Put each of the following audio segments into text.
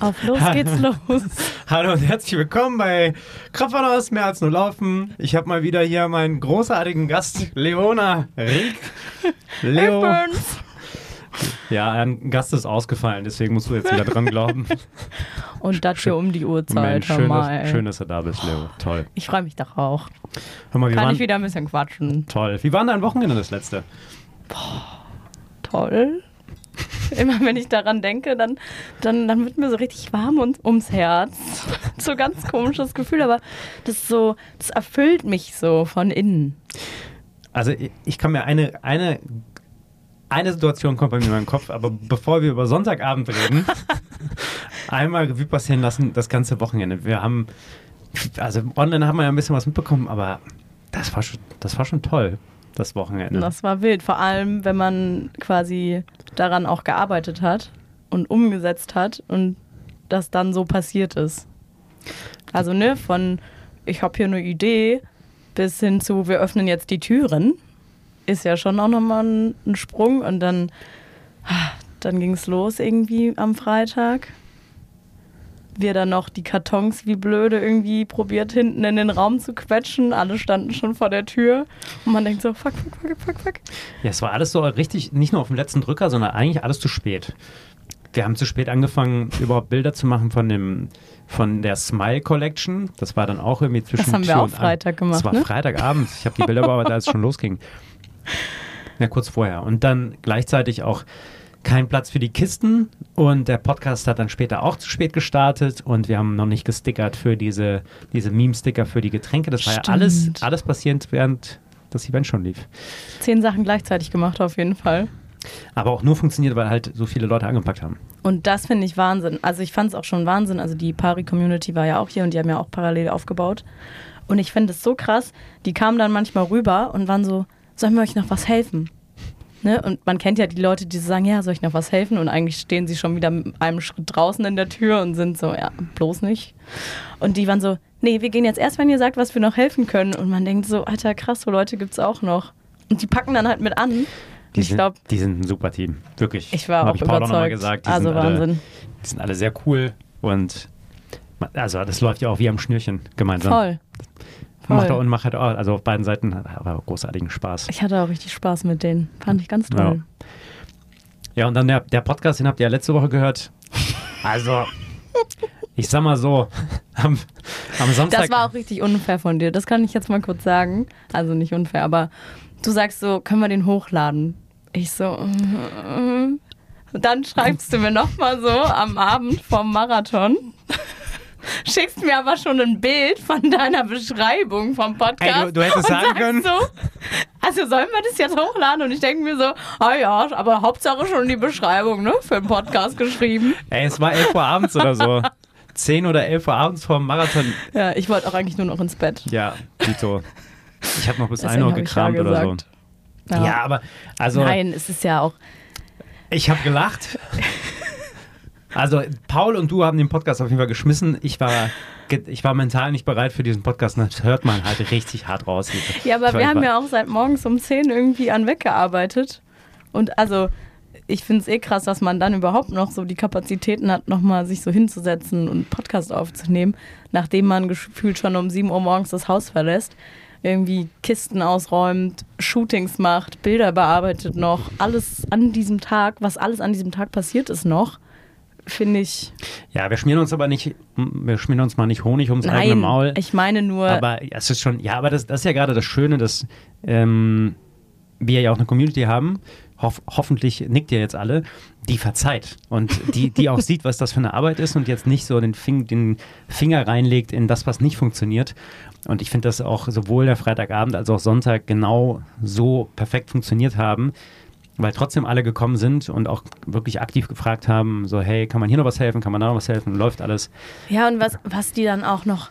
Auf los geht's los. Hallo und herzlich willkommen bei Kraftfahrers mehr als nur laufen. Ich habe mal wieder hier meinen großartigen Gast Leona Rieck. Leo. Burns. Ja, ein Gast ist ausgefallen, deswegen musst du jetzt wieder dran glauben. Und das hier um die Uhrzeit. Mensch, schön, mal, dass, schön, dass du da bist, Leo. Toll. Ich freue mich doch auch. Hör mal, Kann waren, ich wieder ein bisschen quatschen. toll. Wie war denn dein Wochenende das letzte? Toll. Immer wenn ich daran denke, dann, dann, dann wird mir so richtig warm und, ums Herz. so ein ganz komisches Gefühl, aber das so, das erfüllt mich so von innen. Also ich, ich kann mir eine, eine, eine Situation kommt bei mir in meinen Kopf, aber bevor wir über Sonntagabend reden, einmal Revue passieren lassen, das ganze Wochenende. Wir haben, also online haben wir ja ein bisschen was mitbekommen, aber das war schon, das war schon toll, das Wochenende. Das war wild, vor allem wenn man quasi daran auch gearbeitet hat und umgesetzt hat und das dann so passiert ist. Also ne, von ich habe hier eine Idee bis hin zu wir öffnen jetzt die Türen ist ja schon auch nochmal ein, ein Sprung und dann, ah, dann ging es los irgendwie am Freitag. Wir dann noch die Kartons wie blöde irgendwie probiert hinten in den Raum zu quetschen. Alle standen schon vor der Tür und man denkt so, fuck, fuck, fuck, fuck, fuck. Ja, es war alles so richtig, nicht nur auf dem letzten Drücker, sondern eigentlich alles zu spät. Wir haben zu spät angefangen, überhaupt Bilder zu machen von dem, von der Smile Collection. Das war dann auch irgendwie zwischen Das haben wir auch. Freitag gemacht, Das war ne? Freitagabend. Ich habe die Bilder bearbeitet, als es schon losging. Ja, kurz vorher. Und dann gleichzeitig auch kein Platz für die Kisten und der Podcast hat dann später auch zu spät gestartet und wir haben noch nicht gestickert für diese, diese Meme-Sticker für die Getränke. Das war ja Stimmt. alles, alles passiert, während das Event schon lief. Zehn Sachen gleichzeitig gemacht auf jeden Fall. Aber auch nur funktioniert, weil halt so viele Leute angepackt haben. Und das finde ich Wahnsinn. Also ich fand es auch schon Wahnsinn. Also die Pari-Community war ja auch hier und die haben ja auch parallel aufgebaut. Und ich finde es so krass, die kamen dann manchmal rüber und waren so, sollen wir euch noch was helfen? Ne? Und man kennt ja die Leute, die sagen, ja, soll ich noch was helfen? Und eigentlich stehen sie schon wieder mit einem Schritt draußen in der Tür und sind so, ja, bloß nicht. Und die waren so, nee, wir gehen jetzt erst, wenn ihr sagt, was wir noch helfen können. Und man denkt so, alter, krass, so Leute gibt es auch noch. Und die packen dann halt mit an. Die, ich sind, glaube, die sind ein super Team. Wirklich. ich war auch ich Paul auch nochmal überzeugt. gesagt. Die also sind alle, Wahnsinn. Die sind alle sehr cool und also das läuft ja auch wie am Schnürchen gemeinsam. Voll. Macht auch und macht halt auch, also auf beiden Seiten hat aber großartigen Spaß. Ich hatte auch richtig Spaß mit denen. Fand ich ganz toll. Ja, und dann der, der Podcast, den habt ihr ja letzte Woche gehört. Also, ich sag mal so, am, am Samstag. Das war auch richtig unfair von dir. Das kann ich jetzt mal kurz sagen. Also nicht unfair, aber du sagst so, können wir den hochladen? Ich so, mm, dann schreibst du mir nochmal so am Abend vom Marathon. Schickst mir aber schon ein Bild von deiner Beschreibung vom Podcast. Ey, du- du hättest sagen können- So, also sollen wir das jetzt hochladen? Und ich denke mir so, ah ja, aber Hauptsache schon die Beschreibung, ne? Für den Podcast geschrieben. Ey, es war 11 Uhr abends oder so. 10 oder 11 Uhr abends vor dem Marathon. Ja, ich wollte auch eigentlich nur noch ins Bett. Ja, Dito. Ich habe noch bis Deswegen 1 Uhr ja gekramt oder so. gesagt. Ja, aber also Nein, es ist ja auch. ich habe gelacht. Also Paul und du haben den Podcast auf jeden Fall geschmissen. Ich war, ich war mental nicht bereit für diesen Podcast. Das hört man halt richtig hart raus. Ja, aber Ich wir haben ja auch seit morgens um 10 irgendwie an weggearbeitet. Und also, ich finde es eh krass, dass man dann überhaupt noch so die Kapazitäten hat, nochmal sich so hinzusetzen und einen Podcast aufzunehmen, nachdem man gefühlt schon um 7 Uhr morgens das Haus verlässt. Irgendwie Kisten ausräumt, Shootings macht, Bilder bearbeitet noch. Alles an diesem Tag, was alles an diesem Tag passiert ist noch, finde ich. Ja, wir schmieren uns aber nicht, wir schmieren uns mal nicht Honig ums eigene Nein, Maul. ich meine nur. Aber es ist schon, ja, aber das, das ist ja gerade das Schöne, dass ähm, wir ja auch eine Community haben. Hoff, hoffentlich nickt ihr jetzt alle, die verzeiht und die, die auch sieht, was das für eine Arbeit ist und jetzt nicht so den, Fing, den Finger reinlegt in das, was nicht funktioniert. Und ich finde, dass auch sowohl der Freitagabend als auch Sonntag genau so perfekt funktioniert haben, weil trotzdem alle gekommen sind und auch wirklich aktiv gefragt haben, so hey, kann man hier noch was helfen, kann man da noch was helfen, läuft alles. Ja, und was, was die dann auch noch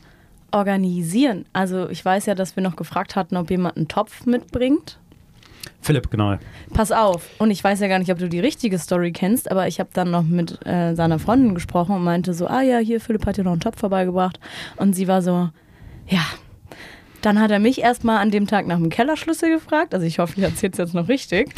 organisieren. Also ich weiß ja, dass wir noch gefragt hatten, ob jemand einen Topf mitbringt. Philipp, genau. Pass auf. Und ich weiß ja gar nicht, ob du die richtige Story kennst, aber ich habe dann noch mit äh, seiner Freundin gesprochen und meinte so, ah ja, hier, Philipp hat dir noch einen Topf vorbeigebracht. Und sie war so, ja. Dann hat er mich erstmal an dem Tag nach dem Kellerschlüssel gefragt. Also ich hoffe, ich erzähle es jetzt noch richtig,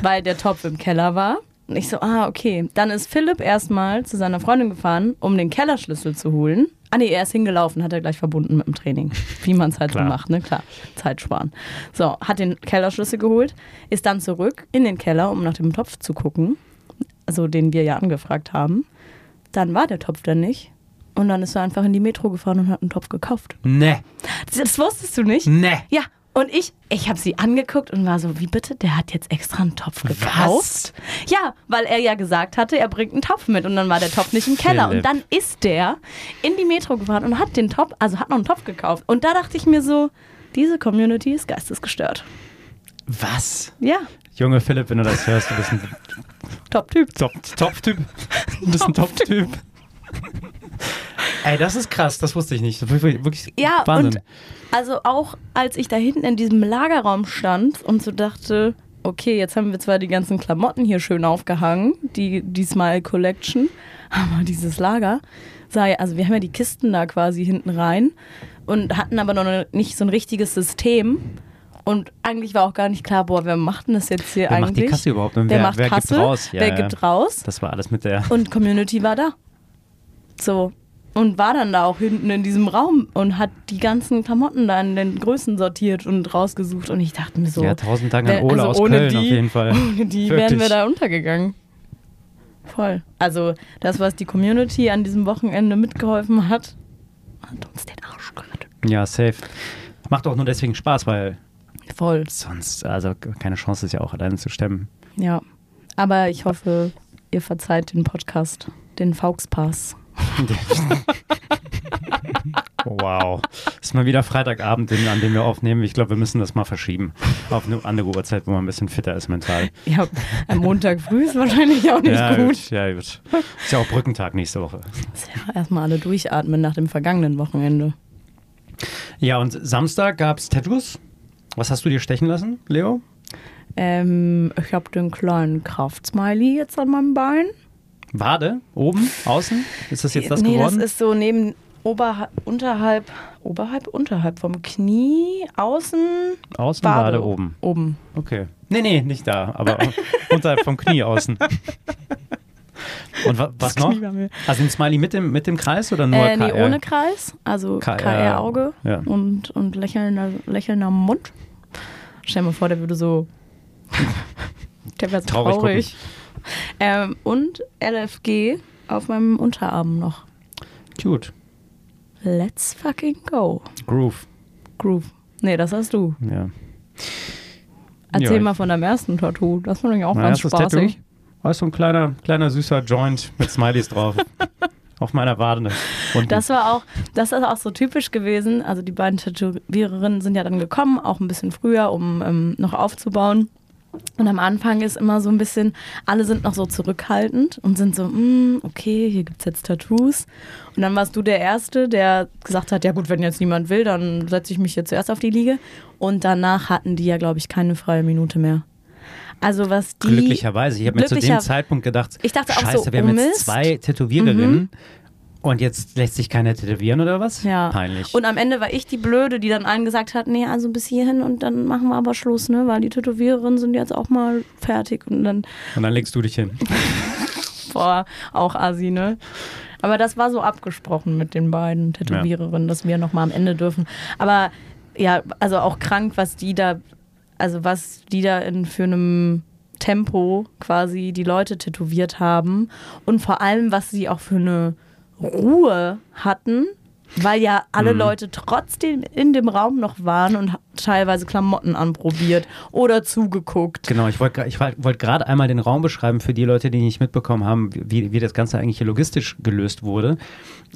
weil der Topf im Keller war. Und ich so, ah, okay. Dann ist Philipp erstmal zu seiner Freundin gefahren, um den Kellerschlüssel zu holen. Ah, nee, er ist hingelaufen, hat er gleich verbunden mit dem Training. Wie man es halt so macht, ne? Klar, Zeit sparen. So, hat den Kellerschlüssel geholt, ist dann zurück in den Keller, um nach dem Topf zu gucken. Also, den wir ja angefragt haben. Dann war der Topf dann nicht. Und dann ist er einfach in die Metro gefahren und hat einen Topf gekauft. Ne, Das, das wusstest du nicht? ne. Ja, und ich, ich habe sie angeguckt und war so, wie bitte? Der hat jetzt extra einen Topf gekauft? Ja, weil er ja gesagt hatte, er bringt einen Topf mit und dann war der Topf nicht im Keller. Philipp. Und dann ist der in die Metro gefahren und hat den Topf, also hat noch einen Topf gekauft. Und da dachte ich mir so, diese Community ist geistesgestört. Was? Ja, Junge Philipp, wenn du das hörst, du bist ein Top-Typ. Top- Top-Typ. Du bist ein Top-Typ. Ey, das ist krass, das wusste ich nicht. Das ist wirklich Ja, Wahnsinn. und also auch als ich da hinten in diesem Lagerraum stand und so dachte, okay, jetzt haben wir zwar die ganzen Klamotten hier schön aufgehangen, die, die Smile Collection, aber dieses Lager, sei, also wir haben ja die Kisten da quasi hinten rein und hatten aber noch nicht so ein richtiges System. Und eigentlich war auch gar nicht klar, boah, wer macht denn das jetzt hier wer macht eigentlich? die Kasse überhaupt? Und wer, wer, macht wer Kasse? gibt raus? Ja, wer ja. gibt raus? Das war alles mit der. Und Community war da. So. Und war dann da auch hinten in diesem Raum und hat die ganzen Klamotten da in den Größen sortiert und rausgesucht. Und ich dachte mir so, ja, tausend Dank an wer- Ole also aus ohne Köln die- auf jeden Fall. ohne die Wirklich. wären wir da untergegangen. Voll. Also das, was die Community an diesem Wochenende mitgeholfen hat, hat uns den Arsch gerettet. Ja, safe. Macht auch nur deswegen Spaß, weil Voll. sonst, also keine Chance ist ja auch alleine zu stemmen. Ja. Aber ich hoffe, ihr verzeiht den Podcast, den Fauxpass. Wow. Ist mal wieder Freitagabend, an dem wir aufnehmen. Ich glaube, wir müssen das mal verschieben. Auf eine andere Uhrzeit, wo man ein bisschen fitter ist mental. Ja, am Montag früh ist wahrscheinlich auch nicht ja, gut. Ja, gut. Ist ja auch Brückentag nächste Woche. Ja, erstmal alle durchatmen nach dem vergangenen Wochenende. Ja, und Samstag gab es Tattoos. Was hast du dir stechen lassen, Leo? Ähm, ich habe den kleinen Kraftsmiley jetzt an meinem Bein. Wade? Oben? Außen? Ist das jetzt das nee, geworden? das ist so neben oberhalb, unterhalb, oberhalb, unterhalb vom Knie, außen, außen, Wade. Wade, oben. oben. Okay. Nee, nee, nicht da, aber unterhalb vom Knie außen. Und wa was Das noch? Also ein Smiley mit dem, mit dem Kreis oder nur Äh, nee, ohne Kreis, also KR, KR-Auge ja. und, und lächelnder, lächelnder Mund. Stell dir mal vor, der würde so. der wäre so Traurig traurig. Ähm, und LFG auf meinem Unterarm noch. Cute. Let's fucking go. Groove. Groove. Nee, das hast du. Ja. Erzähl Ja, mal von deinem ersten Tattoo. Das fand ich auch Mein ganz erstes Tattoo spaßig. war so ein kleiner, kleiner süßer Joint mit Smileys drauf. Auf meiner Wade. Unten. Das war auch, das ist auch so typisch gewesen. Also die beiden Tätowiererinnen sind ja dann gekommen, auch ein bisschen früher, um ähm, noch aufzubauen. Und am Anfang ist immer so ein bisschen, alle sind noch so zurückhaltend und sind so, "Mm, okay, hier gibt es jetzt Tattoos. Und dann warst du der Erste, der gesagt hat, ja gut, wenn jetzt niemand will, dann setze ich mich hier zuerst auf die Liege. Und danach hatten die ja, glaube ich, keine freie Minute mehr. Also was die... Glücklicherweise. Ich habe mir zu dem Zeitpunkt gedacht, Ich dachte auch scheiße, so, wir haben jetzt zwei Tätowiererinnen und jetzt lässt sich keiner tätowieren oder was? Ja. Peinlich. Und am Ende war ich die Blöde, die dann allen gesagt hat, nee, also bis hierhin und dann machen wir aber Schluss, ne? Weil die Tätowiererinnen sind jetzt auch mal fertig und dann, und dann legst du dich hin. boah, auch Asi, ne? Aber das war so abgesprochen mit den beiden Tätowiererinnen, dass wir nochmal am Ende dürfen. Aber ja, also auch krank, was die da, also was die da in für einem Tempo quasi die Leute tätowiert haben und vor allem, was sie auch für eine Ruhe hatten, weil ja alle Mhm. Leute trotzdem in dem Raum noch waren und teilweise Klamotten anprobiert oder zugeguckt. Genau, ich wollte ich wollt gerade einmal den Raum beschreiben für die Leute, die nicht mitbekommen haben, wie, wie das Ganze eigentlich hier logistisch gelöst wurde.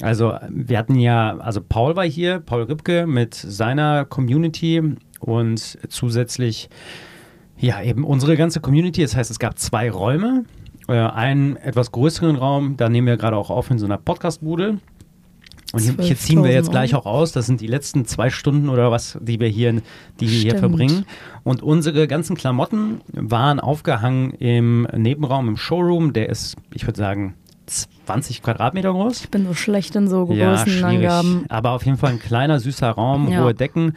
Also wir hatten ja, also Paul war hier, Paul Ripke mit seiner Community und zusätzlich ja eben unsere ganze Community. Das heißt, es gab zwei Räume, äh, einen etwas größeren Raum, da nehmen wir gerade auch auf in so einer Podcastbude. Und hier, hier ziehen wir jetzt 12.000 gleich auch aus. Das sind die letzten zwei Stunden oder was, die wir hier, die wir hier verbringen. Und unsere ganzen Klamotten waren aufgehangen im Nebenraum, im Showroom. Der ist, ich würde sagen, 20 Quadratmeter groß. Ich bin so schlecht in so Ja, Größenangaben. schwierig. Aber auf jeden Fall ein kleiner, süßer Raum, Ja. hohe Decken.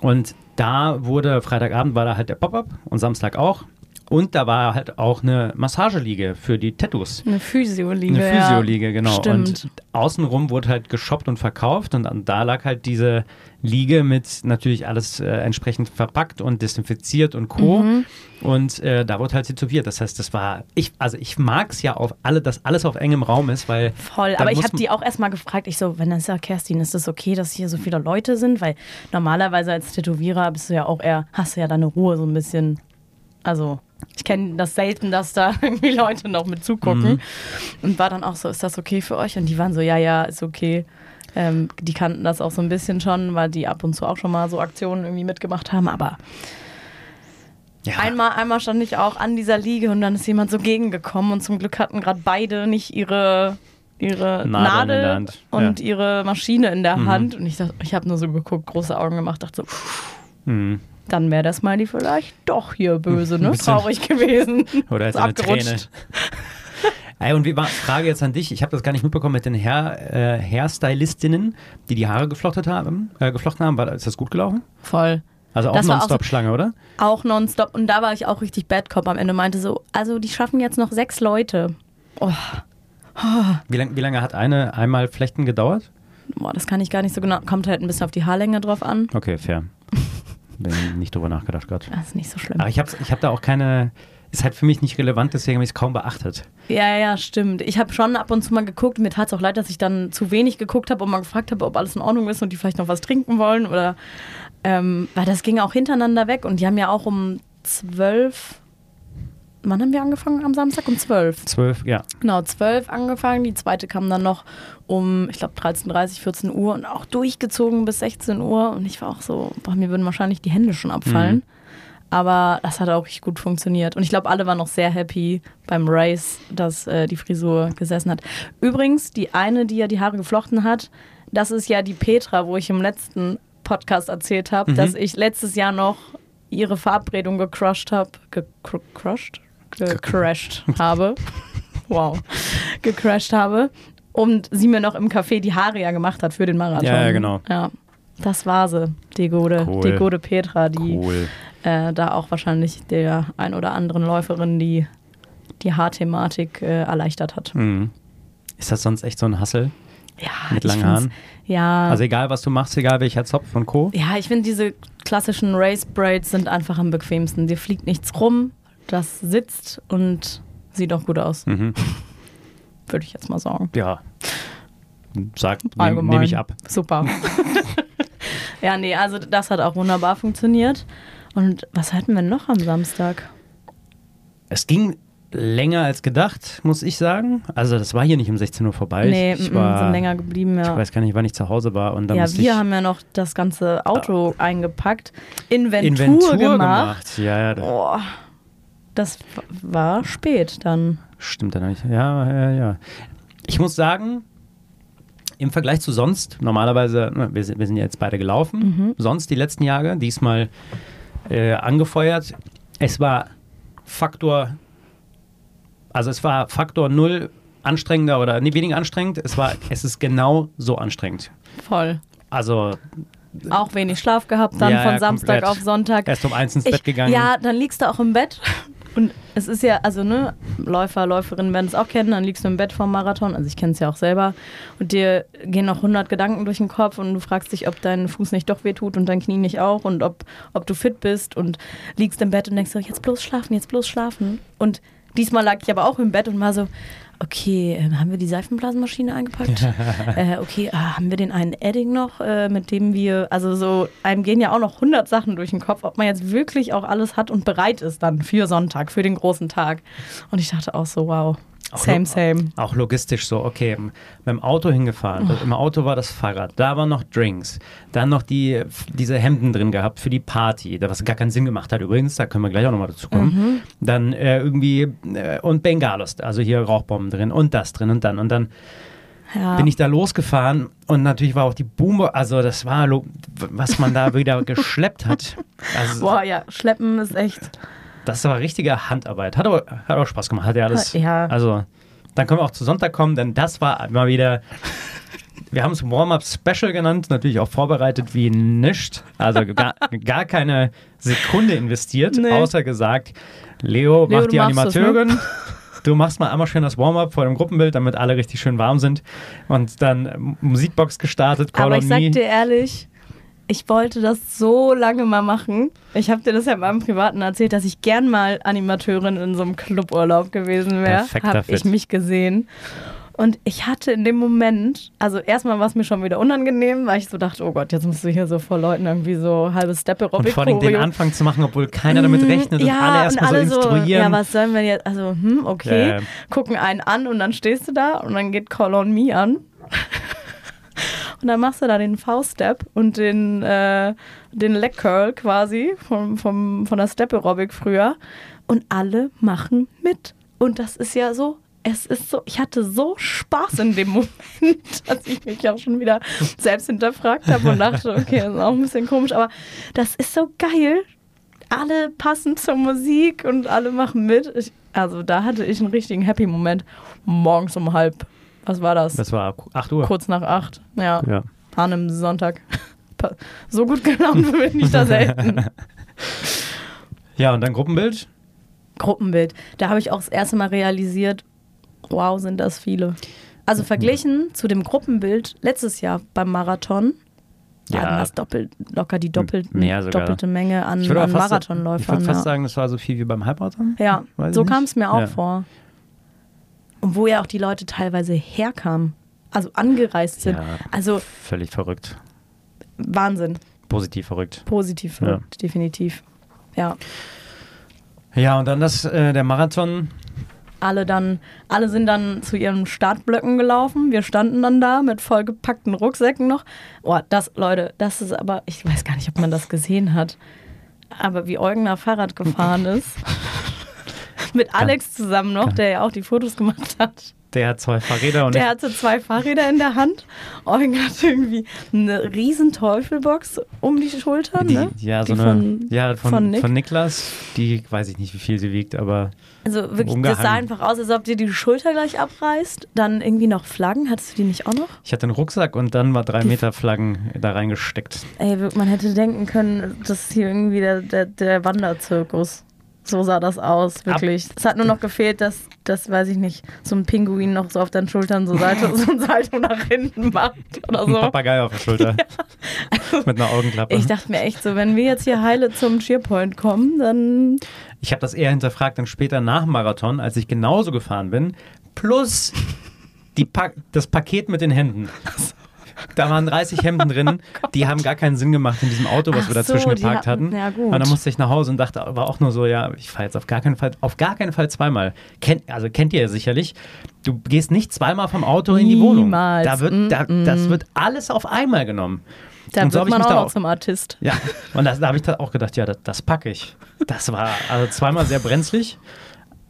Und da wurde, Freitagabend war da halt der Pop-Up und Samstag auch. Und da war halt auch eine Massageliege für die Tattoos. Eine Physioliege. Eine Physioliege, genau. Stimmt. Und außenrum wurde halt geshoppt und verkauft und da lag halt diese Liege mit natürlich alles äh, entsprechend verpackt und desinfiziert und Co. Mhm. Und äh, da wurde halt tätowiert. Das heißt, das war, ich, also ich mag es ja auf alle, dass alles auf engem Raum ist, weil. Voll, aber ich habe die auch erstmal gefragt, ich so, wenn das ja Kerstin, ist das okay, dass hier so viele Leute sind? Weil normalerweise als Tätowierer bist du ja auch eher, hast du ja deine Ruhe so ein bisschen. Also, ich kenne das selten, dass da irgendwie Leute noch mit zugucken. Mhm. Und war dann auch so, ist das okay für euch? Und die waren so, ja, ja, ist okay. Ähm, die kannten das auch so ein bisschen schon, weil die ab und zu auch schon mal so Aktionen irgendwie mitgemacht haben. Aber ja, Einmal, einmal stand ich auch an dieser Liege und dann ist jemand so gegengekommen und zum Glück hatten gerade beide nicht ihre, ihre Nadel Hand, und ja. ihre Maschine in der Mhm. Hand. Und ich, dacht- ich habe nur so geguckt, große Augen gemacht, dachte so, hm. Dann wäre der Smiley vielleicht doch hier böse, ne? Traurig gewesen. Oder Ist als eine Träne. Ey, und wie war, Frage jetzt an dich, ich habe das gar nicht mitbekommen mit den Hair, äh, Hairstylistinnen, die die Haare geflochtet haben, äh, geflochten haben. War, ist das gut gelaufen? Voll. Also auch Das auch so- Nonstop-Schlange, oder? Auch nonstop. Und da war ich auch richtig Bad Cop am Ende. Meinte so, also die schaffen jetzt noch sechs Leute. Oh, Wie, lang, wie lange hat eine einmal Flechten gedauert? boah, das kann ich gar nicht so genau. Kommt halt ein bisschen auf die Haarlänge drauf an. Okay, fair. Bin nicht drüber nachgedacht gerade. Das ist nicht so schlimm. Aber ich habe ich hab da auch keine, ist halt für mich nicht relevant, deswegen habe ich es kaum beachtet. Ja, ja, stimmt. Ich habe schon ab und zu mal geguckt. Mir tat es auch leid, dass ich dann zu wenig geguckt habe und mal gefragt habe, ob alles in Ordnung ist und die vielleicht noch was trinken wollen. Oder ähm, weil das ging auch hintereinander weg und die haben ja auch um zwölf. Wann haben wir angefangen am Samstag? Um zwölf. Zwölf, ja. Genau, zwölf angefangen. Die zweite kam dann noch um, ich glaube, 13.30, 14 Uhr und auch durchgezogen bis 16 Uhr. Und ich war auch so, boah, mir würden wahrscheinlich die Hände schon abfallen. Aber das hat auch richtig gut funktioniert. Und ich glaube, alle waren noch sehr happy beim Race, dass äh, die Frisur gesessen hat. Übrigens, die eine, die ja die Haare geflochten hat, das ist ja die Petra, wo ich im letzten Podcast erzählt habe, Mhm. dass ich letztes Jahr noch ihre Verabredung gecrushed habe. Gecrushed? Gecrashed habe. Wow. Gecrashed habe. Und sie mir noch im Café die Haare ja gemacht hat für den Marathon. Ja, ja, genau. Ja. Das war sie, die gute, Cool. die gute Petra, die Cool. äh, da auch wahrscheinlich der ein oder anderen Läuferin die, die Haarthematik äh, erleichtert hat. Mhm. Ist das sonst echt so ein Hassel? Ja, Mit langen Haaren? Ja, Also egal, was du machst, egal welcher Zopf und Co. ja, ich finde diese klassischen Race Braids sind einfach am bequemsten. Dir fliegt nichts rum, das sitzt und sieht auch gut aus, Mhm. würde ich jetzt mal sagen. Ja. Sag, nehme nehm ich ab. Super. ja, nee, also das hat auch wunderbar funktioniert. Und was hatten wir noch am Samstag? Es ging länger als gedacht, muss ich sagen. Also das war hier nicht um 16 Uhr vorbei. nee, ich, ich war, sind länger geblieben, Ich ja. weiß gar nicht, wann ich zu Hause war. Und dann Ja, wir ich haben ja noch das ganze Auto eingepackt, Inventur, Inventur gemacht. gemacht. Ja, ja, Boah, das war spät dann. stimmt dann nicht. Ja, ja, ja. Ich muss sagen, im Vergleich zu sonst, normalerweise, wir sind, wir sind ja jetzt beide gelaufen, Mhm. sonst die letzten Jahre, diesmal äh, angefeuert. Es war Faktor, also es war Faktor null anstrengender oder nee, weniger anstrengend. Es war, es ist genau so anstrengend. Voll. Also Auch wenig Schlaf gehabt dann Ja, von ja, Samstag komplett. auf Sonntag. erst um eins ins Ich- Bett gegangen. Ja, dann liegst du auch im Bett. Und es ist ja, also ne, Läufer, Läuferinnen werden es auch kennen, dann liegst du im Bett vorm Marathon, also ich kenne es ja auch selber, und dir gehen noch 100 Gedanken durch den Kopf und du fragst dich, ob dein Fuß nicht doch wehtut und dein Knie nicht auch und ob, ob du fit bist und liegst im Bett und denkst so, jetzt bloß schlafen, jetzt bloß schlafen. Und diesmal lag ich aber auch im Bett und war so, okay, ähm, haben wir die Seifenblasenmaschine eingepackt? äh, okay, ah, haben wir den einen Edding noch, äh, mit dem wir, also so, einem gehen ja auch noch 100 Sachen durch den Kopf, ob man jetzt wirklich auch alles hat und bereit ist dann für Sonntag, für den großen Tag. Und ich dachte auch so, wow, Auch same, same. Auch logistisch so, okay, mit dem Auto hingefahren. Oh. Im Auto war das Fahrrad, da waren noch Drinks, dann noch die, diese Hemden drin gehabt für die Party, da was gar keinen Sinn gemacht hat übrigens, da können wir gleich auch nochmal dazu kommen. Mhm. Dann äh, irgendwie, äh, und Bengalos, also hier Rauchbomben drin und das drin und dann. Und dann Ja. bin ich da losgefahren und natürlich war auch die Boomer, also das war, was man da wieder geschleppt hat. Also, Boah, ja, schleppen ist echt. Das war richtige Handarbeit. Hat aber hat auch Spaß gemacht. Hat ja alles. Ja. Also, dann können wir auch zu Sonntag kommen, denn das war mal wieder Wir haben es Warm-Up Special genannt, natürlich auch vorbereitet wie nischt. Also gar, gar keine Sekunde investiert, Nee. außer gesagt, Leo, Leo, mach du die das, ne? Animateurin. Du machst mal einmal schön das Warm-Up vor dem Gruppenbild, damit alle richtig schön warm sind. Und dann Musikbox gestartet, Call Aber on ich sag Me. dir ehrlich, ich wollte das so lange mal machen. Ich habe dir das ja beim Privaten erzählt, dass ich gern mal Animateurin in so einem Cluburlaub gewesen wäre. Habe ich mich gesehen. Und ich hatte in dem Moment, also erstmal war es mir schon wieder unangenehm, weil ich so dachte, oh Gott, jetzt musst du hier so vor Leuten irgendwie so halbes steppe und vor allem den. Anfang zu machen, obwohl keiner damit rechnet und ja, alle erstmal und alle so instruieren. ja, was sollen wir jetzt? Also, hm, okay. Ja. Gucken einen an und dann stehst du da und dann geht Call on Me an. Und dann machst du da den V-Step und den, äh, den Leg Curl quasi vom, vom, von der Step Aerobic früher. Und alle machen mit. Und das ist ja so. Es ist so, ich hatte so Spaß in dem Moment, dass ich mich auch schon wieder selbst hinterfragt habe und dachte, okay, das ist auch ein bisschen komisch, aber das ist so geil, alle passen zur Musik und alle machen mit. Ich, also da hatte ich einen richtigen Happy-Moment. Morgens um halb, was war das? Das war 8 Uhr. Kurz nach acht. Ja, Ja. an einem Sonntag. So gut gelaunt bin ich da selten. ja, und dann Gruppenbild. Gruppenbild. Da habe ich auch das erste Mal realisiert, wow, sind das viele. Also verglichen zu dem Gruppenbild letztes Jahr beim Marathon, Ja. hatten das doppelt, locker die doppelt, doppelte Menge an, Ich an fast, ich Marathonläufern. würde fast ja. sagen, das war so viel wie beim Halbmarathon. Ja, Weiß so kam es mir auch Ja. vor. Und wo ja auch die Leute teilweise herkamen, also angereist sind. Ja. Also Völlig verrückt. Wahnsinn. Positiv verrückt. Positiv Ja. verrückt, definitiv. Ja. Ja, und dann das, äh, der Marathon. Alle dann, alle sind dann zu ihren Startblöcken gelaufen. Wir standen dann da mit vollgepackten Rucksäcken noch. Oh, das, Leute, das ist aber, ich weiß gar nicht, ob man das gesehen hat. Aber wie Eugen da Fahrrad gefahren ist. mit Alex zusammen noch, der ja auch die Fotos gemacht hat. Der hat zwei Fahrräder und Der hatte zwei Fahrräder in der Hand. Eugen hatte irgendwie eine riesen Teufelbox um die Schultern. die, ne? ja, so Die eine, von, ja, von, von von, Nick. Niklas. Die weiß ich nicht, wie viel sie wiegt, aber Also wirklich, das umgehangen. sah einfach aus, als ob dir die Schulter gleich abreißt. Dann irgendwie noch Flaggen. Hattest du die nicht auch noch? ich hatte einen Rucksack und dann war drei Meter Flaggen da reingesteckt. Ey, man hätte denken können, das ist hier irgendwie der, der, der Wanderzirkus. So sah das aus, wirklich. Es hat nur noch gefehlt, dass, das weiß ich nicht, so ein Pinguin noch so auf deinen Schultern so, Salto, so ein Salto nach hinten macht oder Ein so. Papagei auf der Schulter. Mit einer Augenklappe. Ich dachte mir echt so, wenn wir jetzt hier heile zum Cheerpoint kommen, dann Ich habe das eher hinterfragt dann später nach dem Marathon, als ich genauso gefahren bin, plus die pa das Paket mit den Händen. Da waren 30 Hemden drin, die haben gar keinen Sinn gemacht in diesem Auto, was Oh Ach wir dazwischen so, geparkt hatten- hatten. ja, gut. Und dann musste ich nach Hause und dachte, war auch nur so, ja, ich fahre jetzt auf gar keinen Fall, auf gar keinen Fall zweimal. Kennt, also kennt ihr ja sicherlich. Du gehst nicht zweimal vom Auto in die Wohnung. Niemals. Da wird, da, Mm-mm. das wird alles auf einmal genommen. da Und so wird ich man auch da noch zum Artist. Ja, und das, da habe ich da auch gedacht, ja, das, das packe ich. Das war also zweimal sehr brenzlig,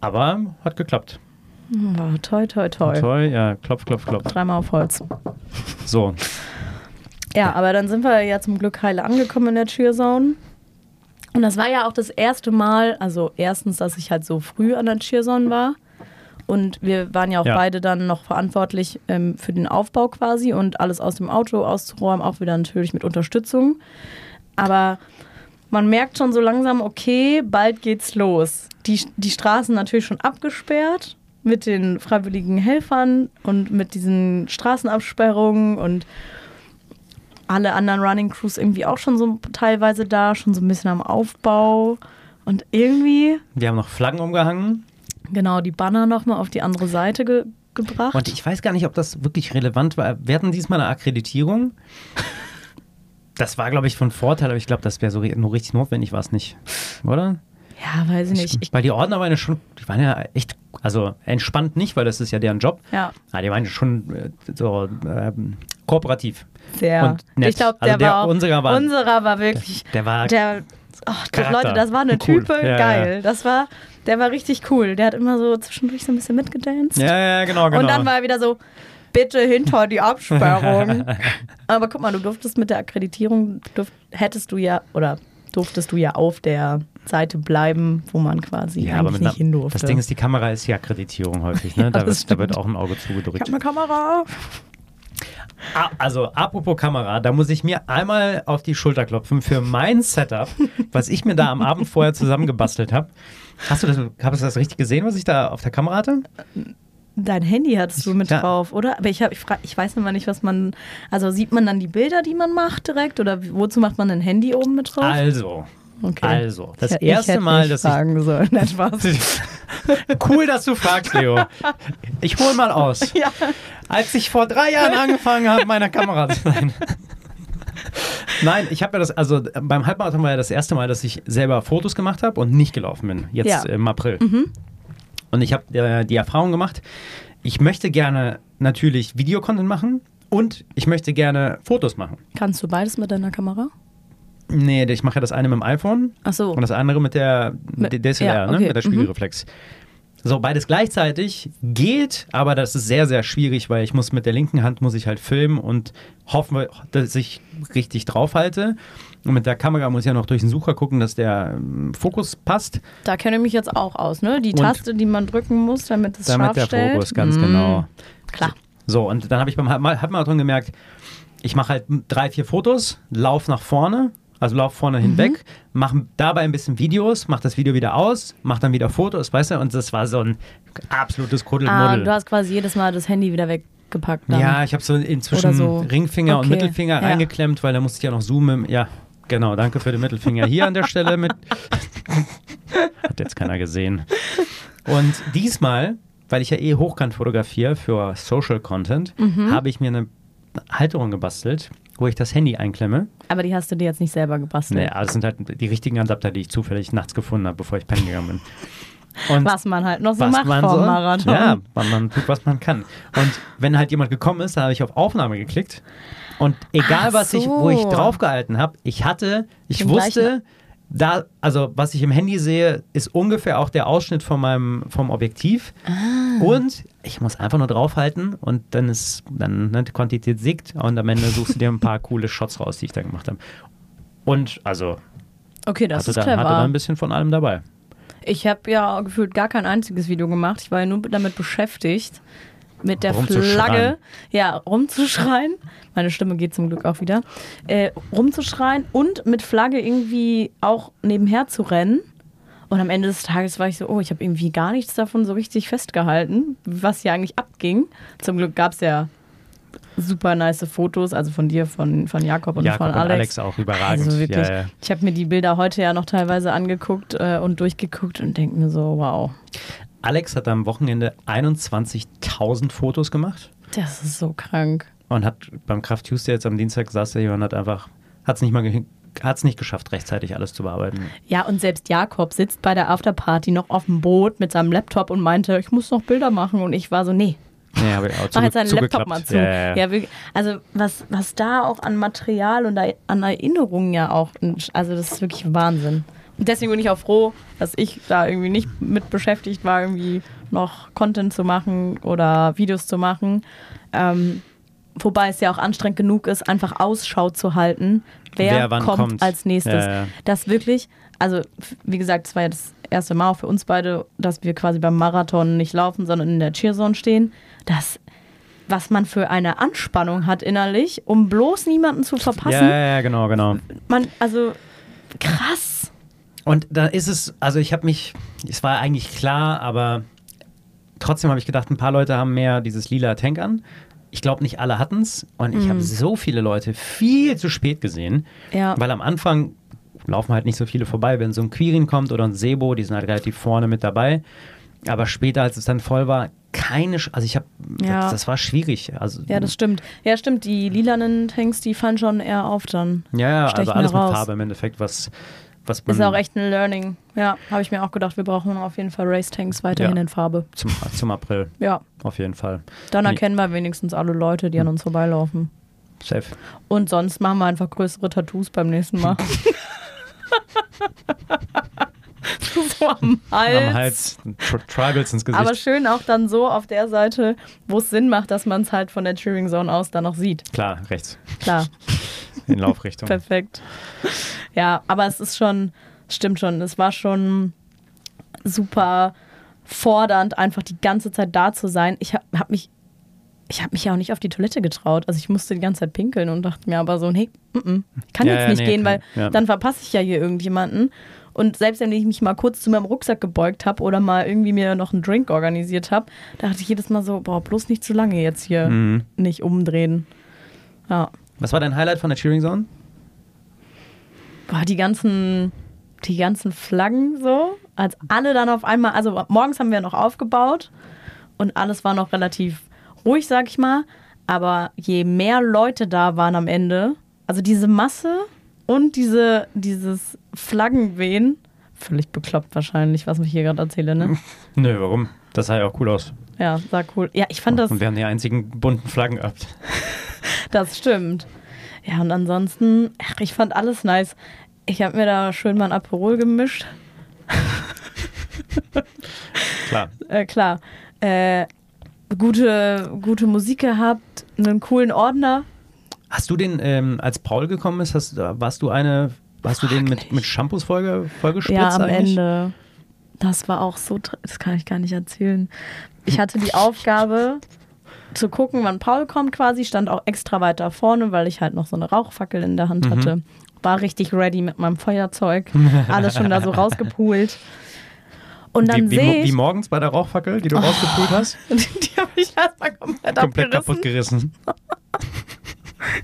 aber hat geklappt. Wow, toi, toi, toi. Toll, ja, klopf, klopf, klopf. Dreimal auf Holz. So, Ja, aber dann sind wir ja zum Glück heile angekommen in der Cheerzone. Und das war ja auch das erste Mal, also erstens, dass ich halt so früh an der Cheerzone war. Und wir waren ja auch Ja. beide dann noch verantwortlich ähm, für den Aufbau quasi und alles aus dem Auto auszuräumen, auch wieder natürlich mit Unterstützung. Aber man merkt schon so langsam, okay, bald geht's los. Die, die Straßen natürlich schon abgesperrt mit den freiwilligen Helfern und mit diesen Straßenabsperrungen und alle anderen Running Crews irgendwie auch schon so teilweise da, schon so ein bisschen am Aufbau. Und irgendwie, wir haben noch Flaggen umgehangen genau, die Banner nochmal auf die andere Seite ge gebracht. und ich weiß gar nicht, ob das wirklich relevant war. Wir hatten diesmal eine Akkreditierung. Das war, glaube ich, von Vorteil, aber ich glaube, das wäre so nur richtig notwendig, war es nicht, oder? Ja, weiß ich nicht. Ich, weil die Ordner waren ja schon, die waren ja echt, also entspannt nicht, weil das ist ja deren Job. ja, Ah, die waren ja schon äh, so ähm, kooperativ. sehr. Und nett. Ich glaube, Also der, der war auch, unserer war- unserer war wirklich, Der war der, ach, das. Leute, das war eine Cool. Type, Ja, geil. ja. Das war, der war richtig cool. Der hat immer so zwischendurch so ein bisschen mitgedanced. Ja, ja, genau, genau. Und dann war er wieder so, bitte hinter die Absperrung. Aber guck mal, du durftest mit der Akkreditierung, durft, hättest du ja, oder durftest du ja auf der Seite bleiben, wo man quasi ja, eigentlich nicht hin durfte. das Ding ist, die Kamera ist die Akkreditierung häufig, ne? da, das wird, da wird auch ein Auge ich zugedrückt. hab eine Kamera. Ah, Also, apropos Kamera, da muss ich mir einmal auf die Schulter klopfen für mein Setup, was ich mir da am Abend vorher zusammengebastelt habe. Hast du das, hast du das richtig gesehen, was ich da auf der Kamera hatte? Dein Handy hattest du mit Ja. drauf, oder? Aber ich, hab, ich, frag, ich weiß immer nicht, was man. Also sieht man dann die Bilder, die man macht direkt? Oder wozu macht man ein Handy oben mit drauf? Also, Okay. also, das Ich erste ich hätte Mal, dass ich fragen sollen. Nein, Spaß. Cool, dass du fragst, Leo. Ich hol mal aus. Ja. Als ich vor drei Jahren angefangen habe, meine Kamera zu sein. Nein, ich habe ja das, also beim Halbmarathon war ja das erste Mal, dass ich selber Fotos gemacht habe und nicht gelaufen bin. Jetzt Ja. im April. Und ich habe äh, die Erfahrung gemacht, ich möchte gerne natürlich Videocontent machen und ich möchte gerne Fotos machen. Kannst du beides mit deiner Kamera? Nee, ich mache ja das eine mit dem iPhone Ach so. und das andere mit der Mit- mit, DSLR, ja, ne? okay, mit der Spiegelreflex. So, beides gleichzeitig geht, aber das ist sehr, sehr schwierig, weil ich muss mit der linken Hand muss ich halt filmen und hoffen, dass ich richtig draufhalte. Und mit der Kamera muss ich ja noch durch den Sucher gucken, dass der ähm, Fokus passt. Da kenne ich mich jetzt auch aus, ne? Die Und- Taste, die man drücken muss, damit es Damit scharf der stellt. Fokus, ganz Mm, genau. Klar. So, und dann habe ich beim Halb- Halbmarathon gemerkt, ich mache halt drei, vier Fotos, lauf nach vorne, also lauf vorne hinweg, mache dabei ein bisschen Videos, mache das Video wieder aus, mache dann wieder Fotos, weißt du, und das war so ein absolutes Ah, Kuddelmuddel. du hast quasi jedes Mal das Handy wieder weggepackt. Dann. ja, ich habe so inzwischen so. Ringfinger und Okay, Mittelfinger ja. eingeklemmt, weil da musste ich ja noch zoomen. Ja, genau, danke für den Mittelfinger hier an der Stelle mit. Hat jetzt keiner gesehen. Und diesmal, weil ich ja eh hochkant fotografiere für Social Content, Mhm. habe ich mir eine Halterung gebastelt, wo ich das Handy einklemme. Aber die hast du dir jetzt nicht selber gebastelt. Nee, das sind halt die richtigen Adapter, die ich zufällig nachts gefunden habe, bevor ich pennen gegangen bin. Und Was man halt noch so macht man vor so, Marathon. Ja, man, man tut, was man kann. Und wenn halt jemand gekommen ist, dann habe ich auf Aufnahme geklickt. Und egal, Ach was ich, wo ich so. draufgehalten habe, ich hatte, ich Den wusste, gleichen- da, also was ich im Handy sehe, ist ungefähr auch der Ausschnitt von meinem, vom Objektiv. Ah. Und ich muss einfach nur draufhalten und dann ist, dann ne, die Quantität siegt und am Ende suchst du dir ein paar coole Shots raus, die ich da gemacht habe. Und also Okay, das hatte ist da, hatte da clever. ein bisschen von allem dabei. Ich habe ja gefühlt gar kein einziges Video gemacht. Ich war ja nur damit beschäftigt, mit der. Flagge, ja, rumzuschreien. Meine Stimme geht zum Glück auch wieder. Äh, rumzuschreien und mit Flagge irgendwie auch nebenher zu rennen. Und am Ende des Tages war ich so, oh, ich habe irgendwie gar nichts davon so richtig festgehalten, was hier eigentlich abging. Zum Glück gab es ja super nice Fotos, also von dir, von, von Jakob und Jakob von und Alex. Alex auch überragend. Also wirklich, Ja, ja. ich habe mir die Bilder heute ja noch teilweise angeguckt äh, und durchgeguckt und denke mir so, wow, Alex hat am Wochenende 21.000 Fotos gemacht das ist so krank. und hat beim Kraft Tuesday jetzt am Dienstag saß er hier und hat einfach, hat es nicht mal ge- hat's nicht geschafft, rechtzeitig alles zu bearbeiten. Ja, und selbst Jakob sitzt bei der Afterparty noch auf dem Boot mit seinem Laptop und meinte, ich muss noch Bilder machen. Und ich war so, nee, Habe ich auch mach jetzt seinen Laptop mal zu. Ja, ja, ja. also was, was da auch an Material und an Erinnerungen ja auch, also das ist wirklich Wahnsinn. Und deswegen bin ich auch froh, dass ich da irgendwie nicht mit beschäftigt war, irgendwie noch Content zu machen oder Videos zu machen. Ähm, wobei es ja auch anstrengend genug ist, einfach Ausschau zu halten, wer, Wer kommt, kommt. als nächstes. Ja, ja. Das wirklich, also wie gesagt, es war ja das erste Mal auch für uns beide, dass wir quasi beim Marathon nicht laufen, sondern in der Cheerzone stehen. Das, was man für eine Anspannung hat innerlich, um bloß niemanden zu verpassen. Ja, ja, ja, genau, genau. Man, also krass. Und da ist es, also ich habe mich, es war eigentlich klar, aber trotzdem habe ich gedacht, ein paar Leute haben mehr dieses lila Tank an. Ich glaube, nicht alle hatten es. Und ich habe so viele Leute viel zu spät gesehen. Ja. Weil am Anfang laufen halt nicht so viele vorbei. Wenn so ein Quirin kommt oder ein Sebo, die sind halt relativ vorne mit dabei. Aber später, als es dann voll war, keine, Sch- also ich habe, Ja. das, das war schwierig. Also, Ja, das stimmt. Ja, stimmt. Die lilanen Tanks, die fallen schon eher auf dann. ja, ja, also alles mit raus. Farbe im Endeffekt, was, was man Ist auch echt ein Learning. Ja, habe ich mir auch gedacht, wir brauchen auf jeden Fall Race-Tanks weiterhin Ja. in Farbe. zum, zum April, Ja, auf jeden Fall. dann erkennen wir wenigstens alle Leute, die an uns vorbeilaufen. Safe. Und sonst machen wir einfach größere Tattoos beim nächsten Mal. so am Hals. Am Hals, Tri Tribals ins Gesicht. Aber schön auch dann so auf der Seite, wo es Sinn macht, dass man es halt von der Cheering Zone aus dann noch sieht. Klar, rechts, Klar, in Laufrichtung. perfekt. Ja, aber es ist schon, stimmt schon, es war schon super fordernd, einfach die ganze Zeit da zu sein. Ich habe hab mich, ich habe mich ja auch nicht auf die Toilette getraut. Also ich musste die ganze Zeit pinkeln und dachte mir aber so, nee, mm -mm, ich kann Ja, jetzt ja, nicht nee, gehen, weil Ja. dann verpasse ich ja hier irgendjemanden. Und selbst wenn ich mich mal kurz zu meinem Rucksack gebeugt habe oder mal irgendwie mir noch einen Drink organisiert habe, dachte ich jedes Mal so, boah, bloß nicht zu lange jetzt hier Mhm. nicht umdrehen. Ja. Was war dein Highlight von der Cheering Zone? Boah, die ganzen, die ganzen Flaggen so, als alle dann auf einmal, also morgens haben wir noch aufgebaut und alles war noch relativ ruhig, sag ich mal. Aber je mehr Leute da waren am Ende, also diese Masse und diese, dieses Flaggenwehen, völlig bekloppt wahrscheinlich, was ich hier gerade erzähle, ne? Nö, warum? Das sah ja auch cool aus. Ja, sah cool. Ja, ich fand das, Und wir haben die einzigen bunten Flaggen gehabt. das stimmt. Ja, und ansonsten, ach, ich fand alles nice. Ich habe mir da schön mal ein Aperol gemischt. Klar. äh, klar, äh, gute, gute Musik gehabt, einen coolen Ordner. Hast du den, ähm, als Paul gekommen ist, hast, warst du eine, hast du den mit, mit Shampoos voll, vollgespritzt Ja, am eigentlich? Ende. Das war auch so, das kann ich gar nicht erzählen. Ich hatte die Aufgabe zu gucken, wann Paul kommt quasi, stand auch extra weiter vorne, weil ich halt noch so eine Rauchfackel in der Mhm. Hand hatte. War richtig ready mit meinem Feuerzeug, alles schon da so rausgepult. Und dann Wie, wie, sehe mo- wie ich, morgens bei der Rauchfackel, die du rausgepult hast? die habe ich erstmal komplett, Komplett kaputt gerissen.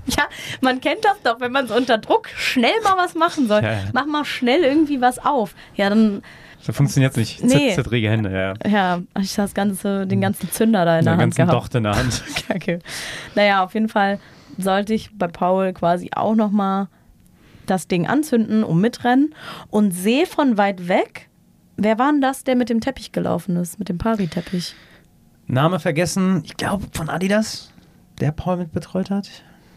Ja, man kennt das doch, wenn man so unter Druck schnell mal was machen soll. Ja. Mach mal schnell irgendwie was auf. Ja, dann, So funktioniert nicht. Nee. Zittrige Hände, ja. ja, ich das ganze, den ganzen Zünder da in der Den Hand ganzen gehabt. Docht in der Hand. Kacke. Naja, auf jeden Fall sollte ich bei Paul quasi auch nochmal das Ding anzünden und mitrennen und sehe von weit weg, wer war denn das, der mit dem Teppich gelaufen ist, mit dem Pari-Teppich? Name vergessen, ich glaube von Adidas, der Paul mit betreut hat.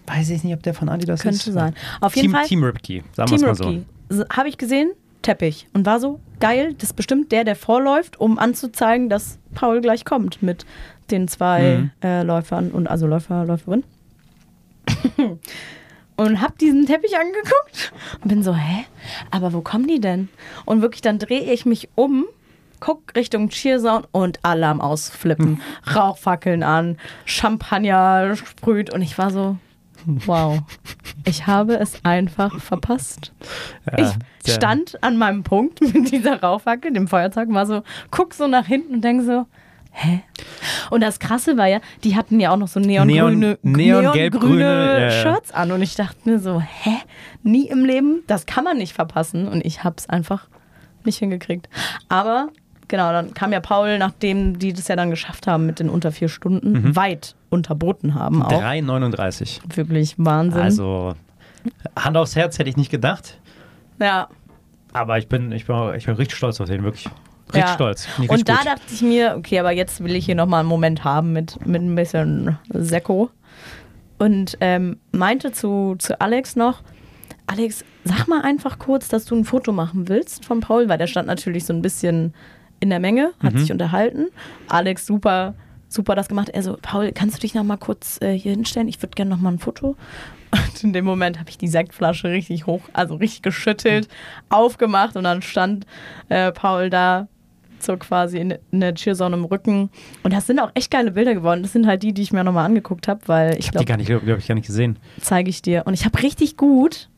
Weiß ich nicht, ob der von Adidas Könnte ist. sein. Auf jeden Team, Fall. Team Ripkey, sagen wir es mal. So. Habe ich gesehen, Teppich. Und war so, geil, das ist bestimmt der, der vorläuft, um anzuzeigen, dass Paul gleich kommt mit den zwei Mhm. äh, Läufern und also Läufer, Läuferin. und hab diesen Teppich angeguckt und bin so, hä? Aber wo kommen die denn? Und wirklich, dann drehe ich mich um, guck Richtung Cheerzone und alle am Ausflippen. Rauchfackeln an, Champagner sprüht und ich war so, wow. Ich habe es einfach verpasst. Ich Ja, der- stand an meinem Punkt mit dieser Rauchfackel, dem Feuerzeug, war so, guck so nach hinten und denke so, hä? Und das Krasse war ja, die hatten ja auch noch so neongrüne, Neon- neon- gelb-grüne, ja, ja. Shirts an und ich dachte mir so, hä? Nie im Leben, das kann man nicht verpassen und ich hab's einfach nicht hingekriegt. Aber genau, dann kam ja Paul, nachdem die das ja dann geschafft haben mit den unter vier Stunden, Mhm. weit unterboten haben auch. 3,39. Wirklich Wahnsinn. Also, Hand aufs Herz hätte ich nicht gedacht. ja, Aber ich bin, ich bin, ich bin richtig stolz auf den, wirklich. Richtig Ja. stolz. Ich Und richtig da gut. dachte ich mir, okay, aber jetzt will ich hier nochmal einen Moment haben mit, mit ein bisschen Sekko. Und ähm, meinte zu, zu Alex noch, Alex, sag mal einfach kurz, dass du ein Foto machen willst von Paul, weil der stand natürlich so ein bisschen in der Menge, hat Mhm. sich unterhalten. Alex super, super das gemacht. Er so, Paul, kannst du dich noch mal kurz äh, hier hinstellen? Ich würde gerne noch mal ein Foto. Und in dem Moment habe ich die Sektflasche richtig hoch, also richtig geschüttelt, aufgemacht und dann stand äh, Paul da so quasi in, in der Cheerzone im Rücken. Und das sind auch echt geile Bilder geworden. Das sind halt die, die ich mir nochmal angeguckt habe, weil ich Ich habe die glaube, gar nicht, glaube ich, gar nicht gesehen. zeige ich dir. Und ich habe richtig gut,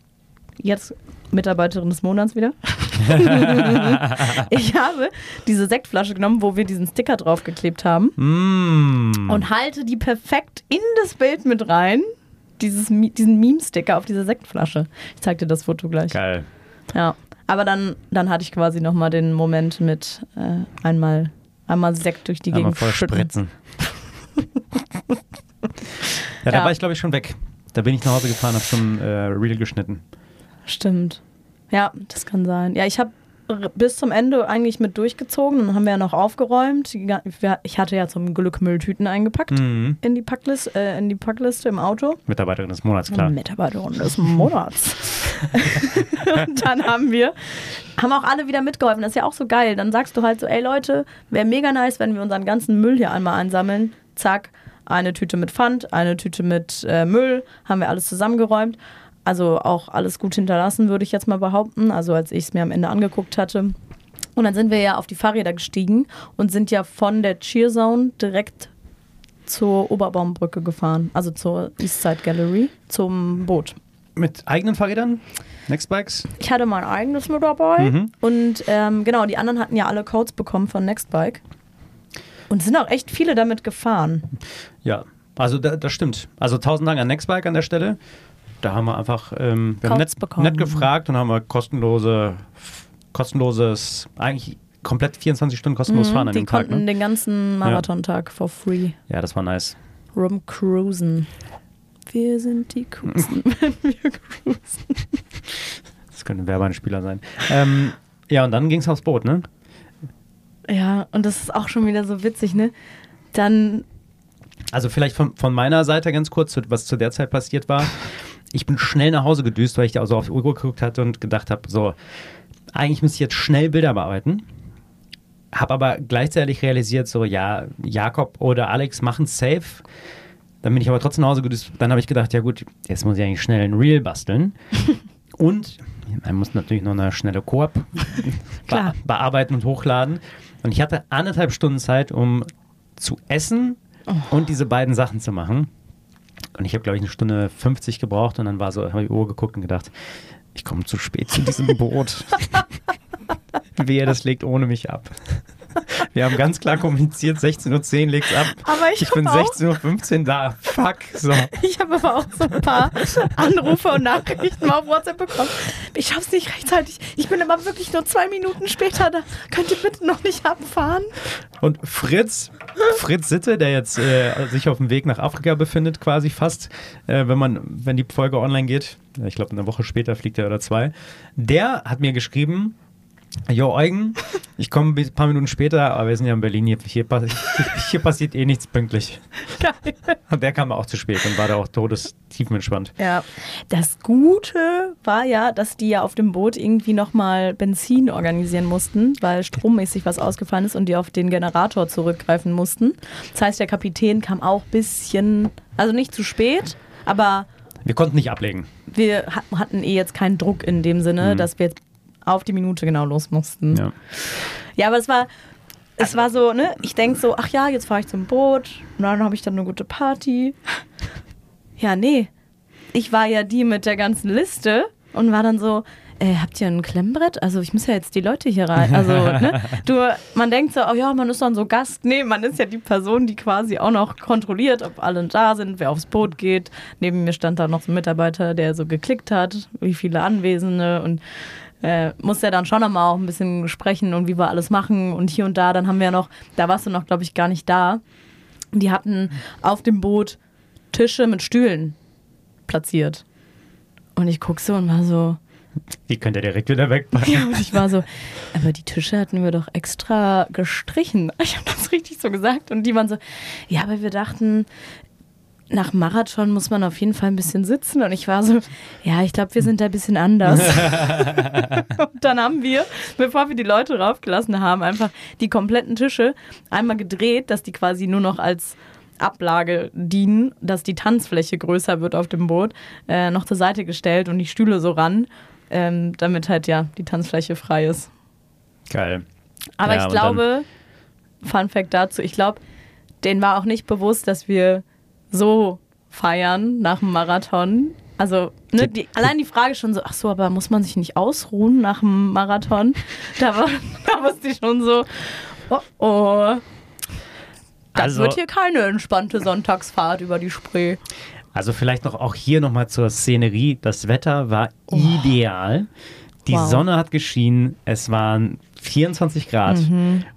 jetzt Mitarbeiterin des Monats wieder, ich habe diese Sektflasche genommen, wo wir diesen Sticker draufgeklebt haben Mm. und halte die perfekt in das Bild mit rein. Dieses, diesen Meme-Sticker auf dieser Sektflasche. Ich zeig dir das Foto gleich. Geil. Ja. Aber dann, dann hatte ich quasi nochmal den Moment mit äh, einmal, einmal Sekt durch die Einmal Gegend voll schütten. spritzen. ja, da Ja. war ich, glaube ich, schon weg. Da bin ich nach Hause gefahren, habe schon äh, Reel geschnitten. Stimmt. Ja, das kann sein. Ja, ich habe bis zum Ende eigentlich mit durchgezogen. Dann haben wir ja noch aufgeräumt. Ich hatte ja zum Glück Mülltüten eingepackt Mhm. in, die Packlist, äh, in die Packliste im Auto. Mitarbeiterin des Monats, klar. Mitarbeiterin des Monats. und dann haben wir, haben auch alle wieder mitgeholfen. Das ist ja auch so geil. Dann sagst du halt so, ey Leute, wäre mega nice, wenn wir unseren ganzen Müll hier einmal einsammeln. Zack, eine Tüte mit Pfand, eine Tüte mit äh, Müll, haben wir alles zusammengeräumt. Also auch alles gut hinterlassen, würde ich jetzt mal behaupten. Also als ich es mir am Ende angeguckt hatte. Und dann sind wir ja auf die Fahrräder gestiegen und sind ja von der Cheerzone direkt zur Oberbaumbrücke gefahren, also zur Eastside Gallery, zum Boot. Mit eigenen Fahrrädern? Nextbikes? Ich hatte mein eigenes mit dabei Mhm. und ähm, genau, die anderen hatten ja alle Codes bekommen von Nextbike. Und es sind auch echt viele damit gefahren. Ja, also da, das stimmt. Also tausend Dank an Nextbike an der Stelle. Da haben wir einfach, ähm, wir haben nett, bekommen. nett gefragt und haben wir kostenlose, kostenloses, eigentlich komplett 24 Stunden kostenlos fahren Mhm, an die dem Tag. konnten Ne? den ganzen Marathontag for free Ja, das war nice. rumcruisen. Wir sind die Coolsten, wenn wir cruisen. Das könnte ein Werbeeinspieler sein. ähm, ja, und dann ging es aufs Boot, ne? Ja, und das ist auch schon wieder so witzig, ne? Dann, Also vielleicht von, von meiner Seite ganz kurz, was zu der Zeit passiert war. Ich bin schnell nach Hause gedüst, weil ich da also auf die Uhr geguckt hatte und gedacht habe, so, eigentlich müsste ich jetzt schnell Bilder bearbeiten. Habe aber gleichzeitig realisiert, so, ja, Jakob oder Alex machen safe. Dann bin ich aber trotzdem nach Hause gedüst. Dann habe ich gedacht, ja gut, jetzt muss ich eigentlich schnell ein Reel basteln. und man muss natürlich noch eine schnelle Koop be bearbeiten und hochladen. Und ich hatte anderthalb Stunden Zeit, um zu essen und diese beiden Sachen zu machen. Und ich habe, glaube ich, eine Stunde 50 gebraucht und dann war so, habe ich die Uhr geguckt und gedacht, ich komme zu spät zu diesem Boot. Wehe, das legt ohne mich ab. Wir haben ganz klar kommuniziert, 16.10 Uhr legt's ab. Aber ich bin hab auch- 16.15 Uhr da. Fuck. So. ich habe aber auch so ein paar Anrufe und Nachrichten auf WhatsApp bekommen. Ich schaff's nicht rechtzeitig. Ich bin aber wirklich nur zwei Minuten später da. Könnt ihr bitte noch nicht abfahren? Und Fritz, Fritz Sitte, der jetzt äh, sich auf dem Weg nach Afrika befindet, quasi fast, äh, wenn man, wenn die Folge online geht, ich glaube eine Woche später fliegt er oder zwei, der hat mir geschrieben, Jo Eugen, ich komme ein paar Minuten später, aber wir sind ja in Berlin, hier, hier, hier passiert eh nichts pünktlich. Geil. Und der kam auch zu spät und war da auch todestiefenentspannt. Ja. Das Gute war ja, dass die ja auf dem Boot irgendwie nochmal Benzin organisieren mussten, weil strommäßig was ausgefallen ist und die auf den Generator zurückgreifen mussten. Das heißt, der Kapitän kam auch ein bisschen, also nicht zu spät, aber Wir konnten nicht ablegen. wir hat- hatten eh jetzt keinen Druck in dem Sinne, Mhm. dass wir jetzt auf die Minute genau los mussten. Ja. Ja, aber es war, es war so, ne? Ich denke so, ach ja, jetzt fahre ich zum Boot und dann habe ich dann eine gute Party. Ja, nee. Ich war ja die mit der ganzen Liste und war dann so, äh, habt ihr ein Klemmbrett? Also ich muss ja jetzt die Leute hier rein. Also, ne? Du, man denkt so, oh ja, man ist dann so Gast. Nee, man ist ja die Person, die quasi auch noch kontrolliert, ob alle da sind, wer aufs Boot geht. Neben mir stand da noch so ein Mitarbeiter, der so geklickt hat, wie viele Anwesende und äh, muss ja dann schon nochmal auch ein bisschen sprechen und wie wir alles machen und hier und da. Dann haben wir noch, da warst du noch, glaube ich, gar nicht da. Die hatten auf dem Boot Tische mit Stühlen platziert. Und ich guck so und war so, Die könnt ihr direkt wieder wegpacken. ja, und ich war so, aber die Tische hatten wir doch extra gestrichen. Ich habe das richtig so gesagt. Und die waren so, ja, aber wir dachten, nach Marathon muss man auf jeden Fall ein bisschen sitzen. Und ich war so, ja, ich glaube, wir sind da ein bisschen anders. und dann haben wir, bevor wir die Leute raufgelassen haben, einfach die kompletten Tische einmal gedreht, dass die quasi nur noch als Ablage dienen, dass die Tanzfläche größer wird auf dem Boot, äh, noch zur Seite gestellt und die Stühle so ran, ähm, damit halt ja die Tanzfläche frei ist. Geil. Aber Ja, ich glaube, Fun Fact dazu, ich glaube, denen war auch nicht bewusst, dass wir so feiern nach dem Marathon. Also, ne, die, allein die Frage schon so, ach so, aber muss man sich nicht ausruhen nach dem Marathon? Da, war, da wusste ich schon so, oh oh. Das Also- wird hier keine entspannte Sonntagsfahrt über die Spree. Also vielleicht noch auch hier nochmal zur Szenerie. Das Wetter war ideal. Die Wow. Sonne hat geschienen. Es waren 24 Grad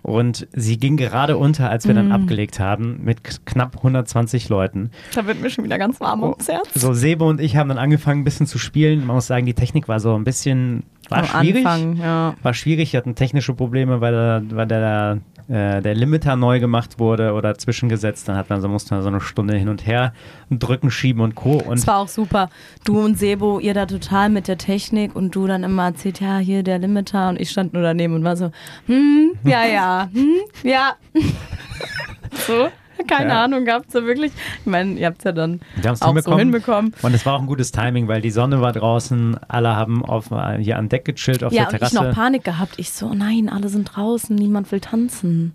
und sie ging gerade unter, als wir dann abgelegt haben, mit knapp 120 Leuten. Da wird mir schon wieder ganz warm ums Herz. So, Sebo und ich haben dann angefangen, ein bisschen zu spielen. Man muss sagen, die Technik war so ein bisschen, war Am schwierig. Anfang, ja. War schwierig, wir hatten technische Probleme, weil, der, weil der, äh, der Limiter neu gemacht wurde oder zwischengesetzt. Dann hat man, so musste man so eine Stunde hin und her drücken, schieben und Co. Und Es war auch super. Du und Sebo, ihr da total mit der Technik und du dann immer erzählt, ja, hier der Limiter und ich stand nur daneben und war so, hm, ja, ja, hm, ja. so, keine Ja. Ahnung gehabt, so wirklich. Ich meine, ihr habt es ja dann auch so hinbekommen. Und es war auch ein gutes Timing, weil die Sonne war draußen, alle haben auf, hier an Deck gechillt auf Ja, der und ich Terrasse. noch Panik gehabt. Ich so, oh nein, alle sind draußen, niemand will tanzen.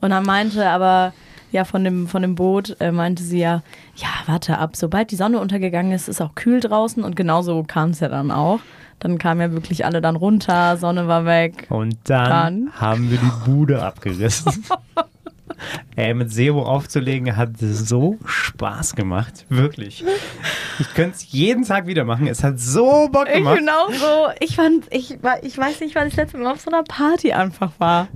Und dann meinte aber ja, von dem, von dem Boot äh, meinte sie ja, ja, warte ab, sobald die Sonne untergegangen ist, ist auch kühl draußen und genauso kam es ja dann auch. Dann kamen ja wirklich alle dann runter, Sonne war weg. Und dann, Dann? haben wir die Bude abgerissen. Ey, mit Sebo aufzulegen hat so Spaß gemacht. Wirklich. Ich könnte es jeden Tag wieder machen. Es hat so Bock gemacht. genau so. Ich fand, ich, war- ich weiß nicht, wann ich das letzte Mal auf so einer Party einfach war.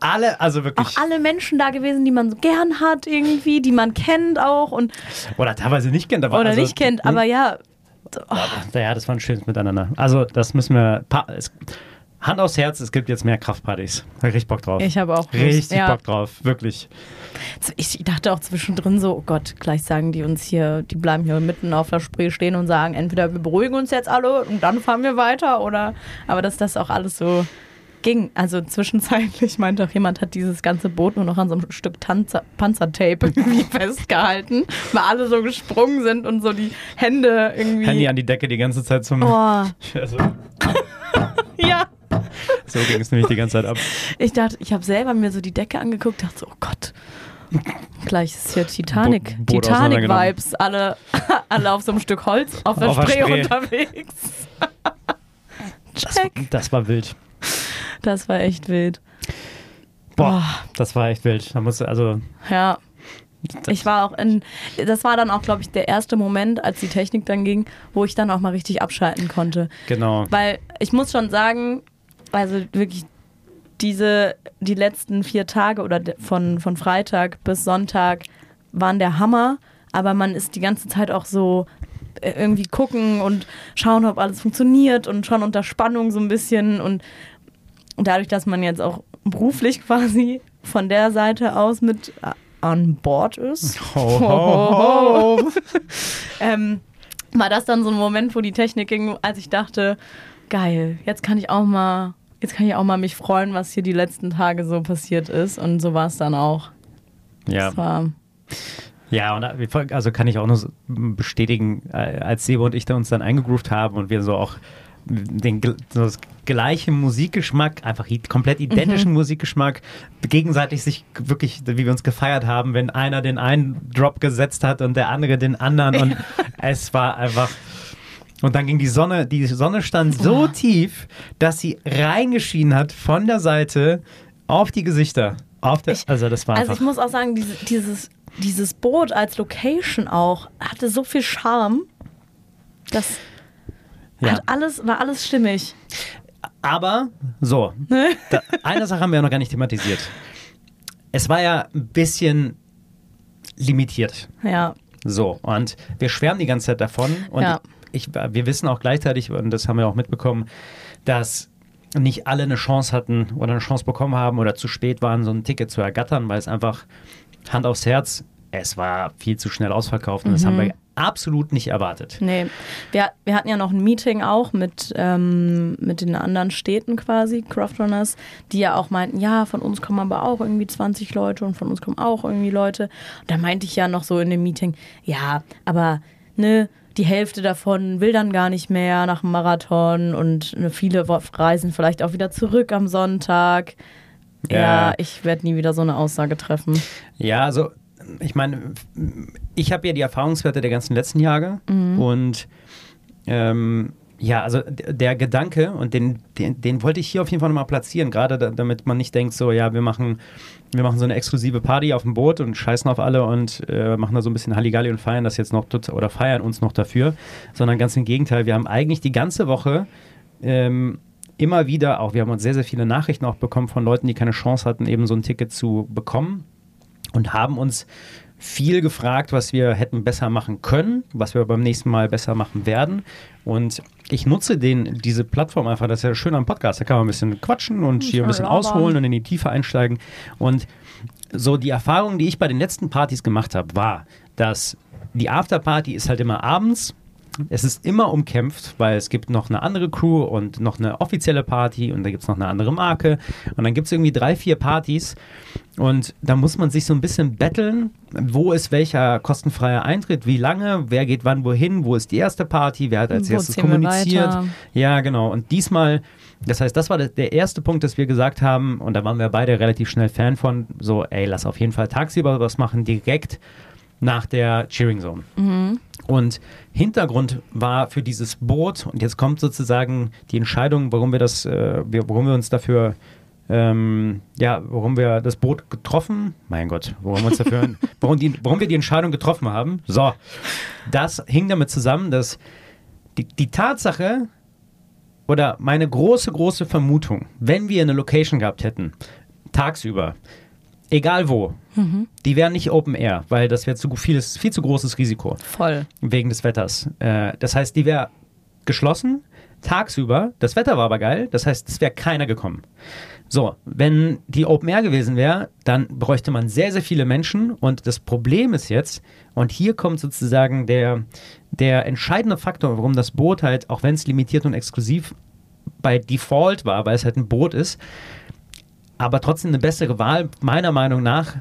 Alle, also Auch wirklich. alle Menschen da gewesen, die man so gern hat irgendwie, die man kennt auch und Oder teilweise nicht kennt. Aber oder also, nicht kennt, aber ja, Ja, das war ein schönes Miteinander. Also, das müssen wir. Es, Hand aufs Herz, es gibt jetzt mehr Kraftpartys. Ich richtig Bock drauf. ich habe auch Lust. Richtig ja. Bock drauf, wirklich. Ich dachte auch zwischendrin so, oh Gott, gleich sagen die uns hier, die bleiben hier mitten auf der Spree stehen und sagen, entweder wir beruhigen uns jetzt alle und dann fahren wir weiter oder, aber dass das auch alles so ging. Also zwischenzeitlich meinte auch jemand, hat dieses ganze Boot nur noch an so einem Stück Tanzer, Panzertape irgendwie festgehalten, weil alle so gesprungen sind und so die Hände irgendwie. Handy an die Decke die ganze Zeit zum. Oh, Also, ja. so ging es nämlich die ganze Zeit ab. Ich dachte, ich habe selber mir so die Decke angeguckt, dachte so, oh Gott. Gleich ist hier Titanic, Boot Titanic-Vibes, alle, alle auf so einem Stück Holz auf der Auf Spree Spree. unterwegs. Das, Check. das war wild. Das war echt wild. Boah, das war echt wild. Da musste, also, Ja. Ich war auch in, das war dann auch, glaube ich, der erste Moment, als die Technik dann ging, wo ich dann auch mal richtig abschalten konnte. genau. Weil ich muss schon sagen, also wirklich diese, die letzten vier Tage oder de- von, von Freitag bis Sonntag waren der Hammer, aber man ist die ganze Zeit auch so äh, irgendwie gucken und schauen, ob alles funktioniert und schon unter Spannung so ein bisschen. Und dadurch, dass man jetzt auch beruflich quasi von der Seite aus mit äh, an Bord ist, Ho, ho, ho. ähm, war das dann so ein Moment, wo die Technik ging, als ich dachte, geil, jetzt kann ich auch mal, jetzt kann ich auch mal mich freuen, was hier die letzten Tage so passiert ist. Und so war es dann auch. Ja. Ja, und wir- also kann ich auch nur bestätigen, äh, als Sebo und ich da uns dann eingegroovt haben und wir so auch den so das gleiche Musikgeschmack, einfach komplett identischen Musikgeschmack, gegenseitig sich wirklich, wie wir uns gefeiert haben, wenn einer den einen Drop gesetzt hat und der andere den anderen und es war einfach und dann ging die Sonne, die Sonne stand so tief, dass sie reingeschienen hat von der Seite auf die Gesichter. Auf der, Ich- also das war also ich muss auch sagen, diese, dieses, dieses Boot als Location auch hatte so viel Charme. Das Ja. hat alles, war alles stimmig. Aber, so, da, eine Sache haben wir ja noch gar nicht thematisiert. Es war ja ein bisschen limitiert. Ja. So, und wir schwärmen die ganze Zeit davon. Und Ja. Ich, wir wissen auch gleichzeitig, und das haben wir auch mitbekommen, dass nicht alle eine Chance hatten oder eine Chance bekommen haben oder zu spät waren, so ein Ticket zu ergattern, weil es einfach Hand aufs Herz, es war viel zu schnell ausverkauft und das haben wir absolut nicht erwartet. Nee, wir, wir hatten ja noch ein Meeting auch mit, ähm, mit den anderen Städten quasi, Croftrunners, die ja auch meinten, ja, von uns kommen aber auch irgendwie 20 Leute und von uns kommen auch irgendwie Leute. Und da meinte ich ja noch so in dem Meeting, ja, aber ne, die Hälfte davon will dann gar nicht mehr nach dem Marathon und ne, viele reisen vielleicht auch wieder zurück am Sonntag. Ja, Ja. ich werde nie wieder so eine Aussage treffen. Ja, also ich meine, ich habe ja die Erfahrungswerte der ganzen letzten Jahre und ähm, ja, also der Gedanke und den, den, den wollte ich hier auf jeden Fall nochmal platzieren, gerade da, damit man nicht denkt, so ja, wir machen, wir machen so eine exklusive Party auf dem Boot und scheißen auf alle und äh, machen da so ein bisschen Halligalli und feiern das jetzt noch oder feiern uns noch dafür, sondern ganz im Gegenteil, wir haben eigentlich die ganze Woche ähm, immer wieder auch, wir haben uns sehr, sehr viele Nachrichten auch bekommen von Leuten, die keine Chance hatten, eben so ein Ticket zu bekommen und haben uns viel gefragt, was wir hätten besser machen können, was wir beim nächsten Mal besser machen werden. Und ich nutze den, diese Plattform einfach, das ist ja schön am Podcast, da kann man ein bisschen quatschen und hier ein bisschen ausholen und in die Tiefe einsteigen. Und so die Erfahrung, die ich bei den letzten Partys gemacht habe, war, dass die Afterparty ist halt immer abends es ist immer umkämpft, weil es gibt noch eine andere Crew und noch eine offizielle Party und da gibt es noch eine andere Marke und dann gibt es irgendwie drei, vier Partys und da muss man sich so ein bisschen betteln, wo ist welcher kostenfreier Eintritt, wie lange, wer geht wann wohin, wo ist die erste Party, wer hat als Wo erstes kommuniziert. Ja, genau. Und diesmal, das heißt, das war der- erste Punkt, dass wir gesagt haben, und da waren wir beide relativ schnell Fan von, so, ey, lass auf jeden Fall tagsüber was machen, direkt nach der Cheering Zone. Und Hintergrund war für dieses Boot, und jetzt kommt sozusagen die Entscheidung, warum wir das, äh, warum wir uns dafür, ähm, ja, warum wir das Boot getroffen, mein Gott, warum wir uns dafür, warum, die, warum wir die Entscheidung getroffen haben. So, das hing damit zusammen, dass die, die Tatsache oder meine große, große Vermutung, wenn wir eine Location gehabt hätten, tagsüber, egal wo, die wären nicht Open Air, weil das wäre zu vieles, viel zu großes Risiko Voll. wegen des Wetters. Äh, das heißt, die wäre geschlossen tagsüber. Das Wetter war aber geil. Das heißt, es wäre keiner gekommen. So, wenn die Open Air gewesen wäre, dann bräuchte man sehr, sehr viele Menschen. Und das Problem ist jetzt, und hier kommt sozusagen der, der entscheidende Faktor, warum das Boot halt, auch wenn es limitiert und exklusiv bei Default war, weil es halt ein Boot ist, aber trotzdem eine bessere Wahl, meiner Meinung nach,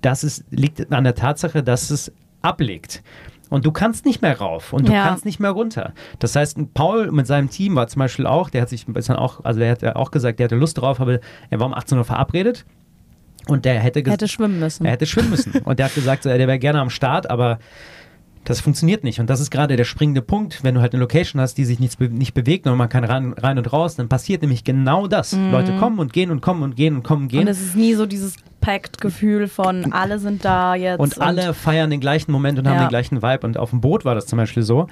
das ist, liegt an der Tatsache, dass es ablegt. Und du kannst nicht mehr rauf und du Ja. kannst nicht mehr runter. Das heißt, Paul mit seinem Team war zum Beispiel auch, der hat sich bisschen auch, also der hat ja auch gesagt, der hatte Lust drauf, aber er war um 18 Uhr verabredet und der hätte, Hätte schwimmen müssen. er hätte schwimmen müssen. Und der hat gesagt, der wäre gerne am Start, aber das funktioniert nicht. Und das ist gerade der springende Punkt, wenn du halt eine Location hast, die sich nichts be nicht bewegt und man kann rein, rein und raus, dann passiert nämlich genau das. Leute kommen und gehen und kommen und gehen und kommen und gehen. und es ist nie so dieses Packed-Gefühl von alle sind da jetzt. Und alle feiern den gleichen Moment und haben Ja. den gleichen Vibe. Und auf dem Boot war das zum Beispiel so,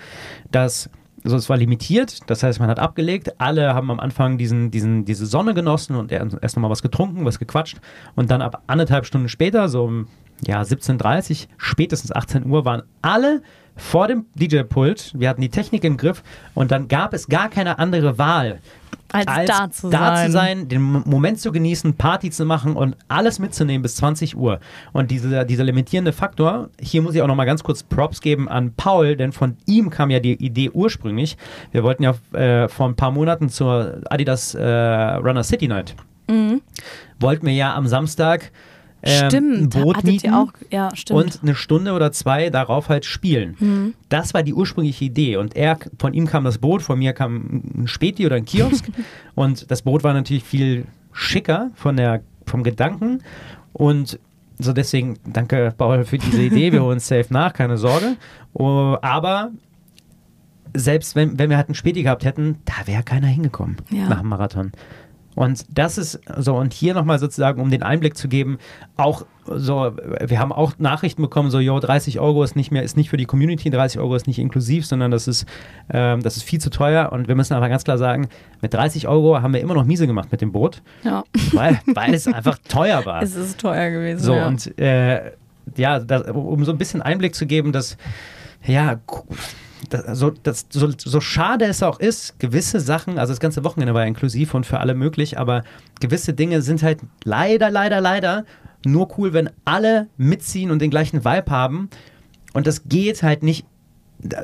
dass also es war limitiert, das heißt, man hat abgelegt, alle haben am Anfang diesen, diesen, diese Sonne genossen und er- erst nochmal was getrunken, was gequatscht und dann ab anderthalb Stunden später, so um ja, 17.30 spätestens 18 Uhr, waren alle vor dem DJ-Pult, wir hatten die Technik im Griff und dann gab es gar keine andere Wahl, als, da zu da sein. zu sein, den Mo- Moment zu genießen, Party zu machen und alles mitzunehmen bis 20 Uhr. Und dieser, dieser limitierende Faktor, hier muss ich auch nochmal ganz kurz Props geben an Paul, denn von ihm kam ja die Idee ursprünglich. Wir wollten ja äh, vor ein paar Monaten zur Adidas äh, Runner City Night. Wollten wir ja am Samstag ähm, ein Stimmt, Boot hattet mieten auch, ja, stimmt. und eine Stunde oder zwei darauf halt spielen. Das war die ursprüngliche Idee. Und er, von ihm kam das Boot, von mir kam ein Späti oder ein Kiosk. und das Boot war natürlich viel schicker von der, vom Gedanken. Und so deswegen, danke Paul für diese Idee. Wir holen uns safe nach, keine Sorge. Oh, aber selbst wenn, wenn wir halt einen Späti gehabt hätten, da wäre keiner hingekommen Ja. nach dem Marathon. Und das ist so, und hier nochmal sozusagen, um den Einblick zu geben, auch so, wir haben auch Nachrichten bekommen, so, yo, 30 Euro ist nicht mehr, ist nicht für die Community, 30 Euro ist nicht inklusiv, sondern das ist, ähm, das ist viel zu teuer. Und wir müssen aber ganz klar sagen, mit 30 Euro haben wir immer noch miese gemacht mit dem Boot, ja, weil, weil es einfach teuer war. es ist teuer gewesen. So, ja. und äh, ja, das, um so ein bisschen Einblick zu geben, dass, ja, das, so, das, so, so schade es auch ist, gewisse Sachen, also das ganze Wochenende war ja inklusiv und für alle möglich, aber gewisse Dinge sind halt leider, leider, leider nur cool, wenn alle mitziehen und den gleichen Vibe haben. Und das geht halt nicht.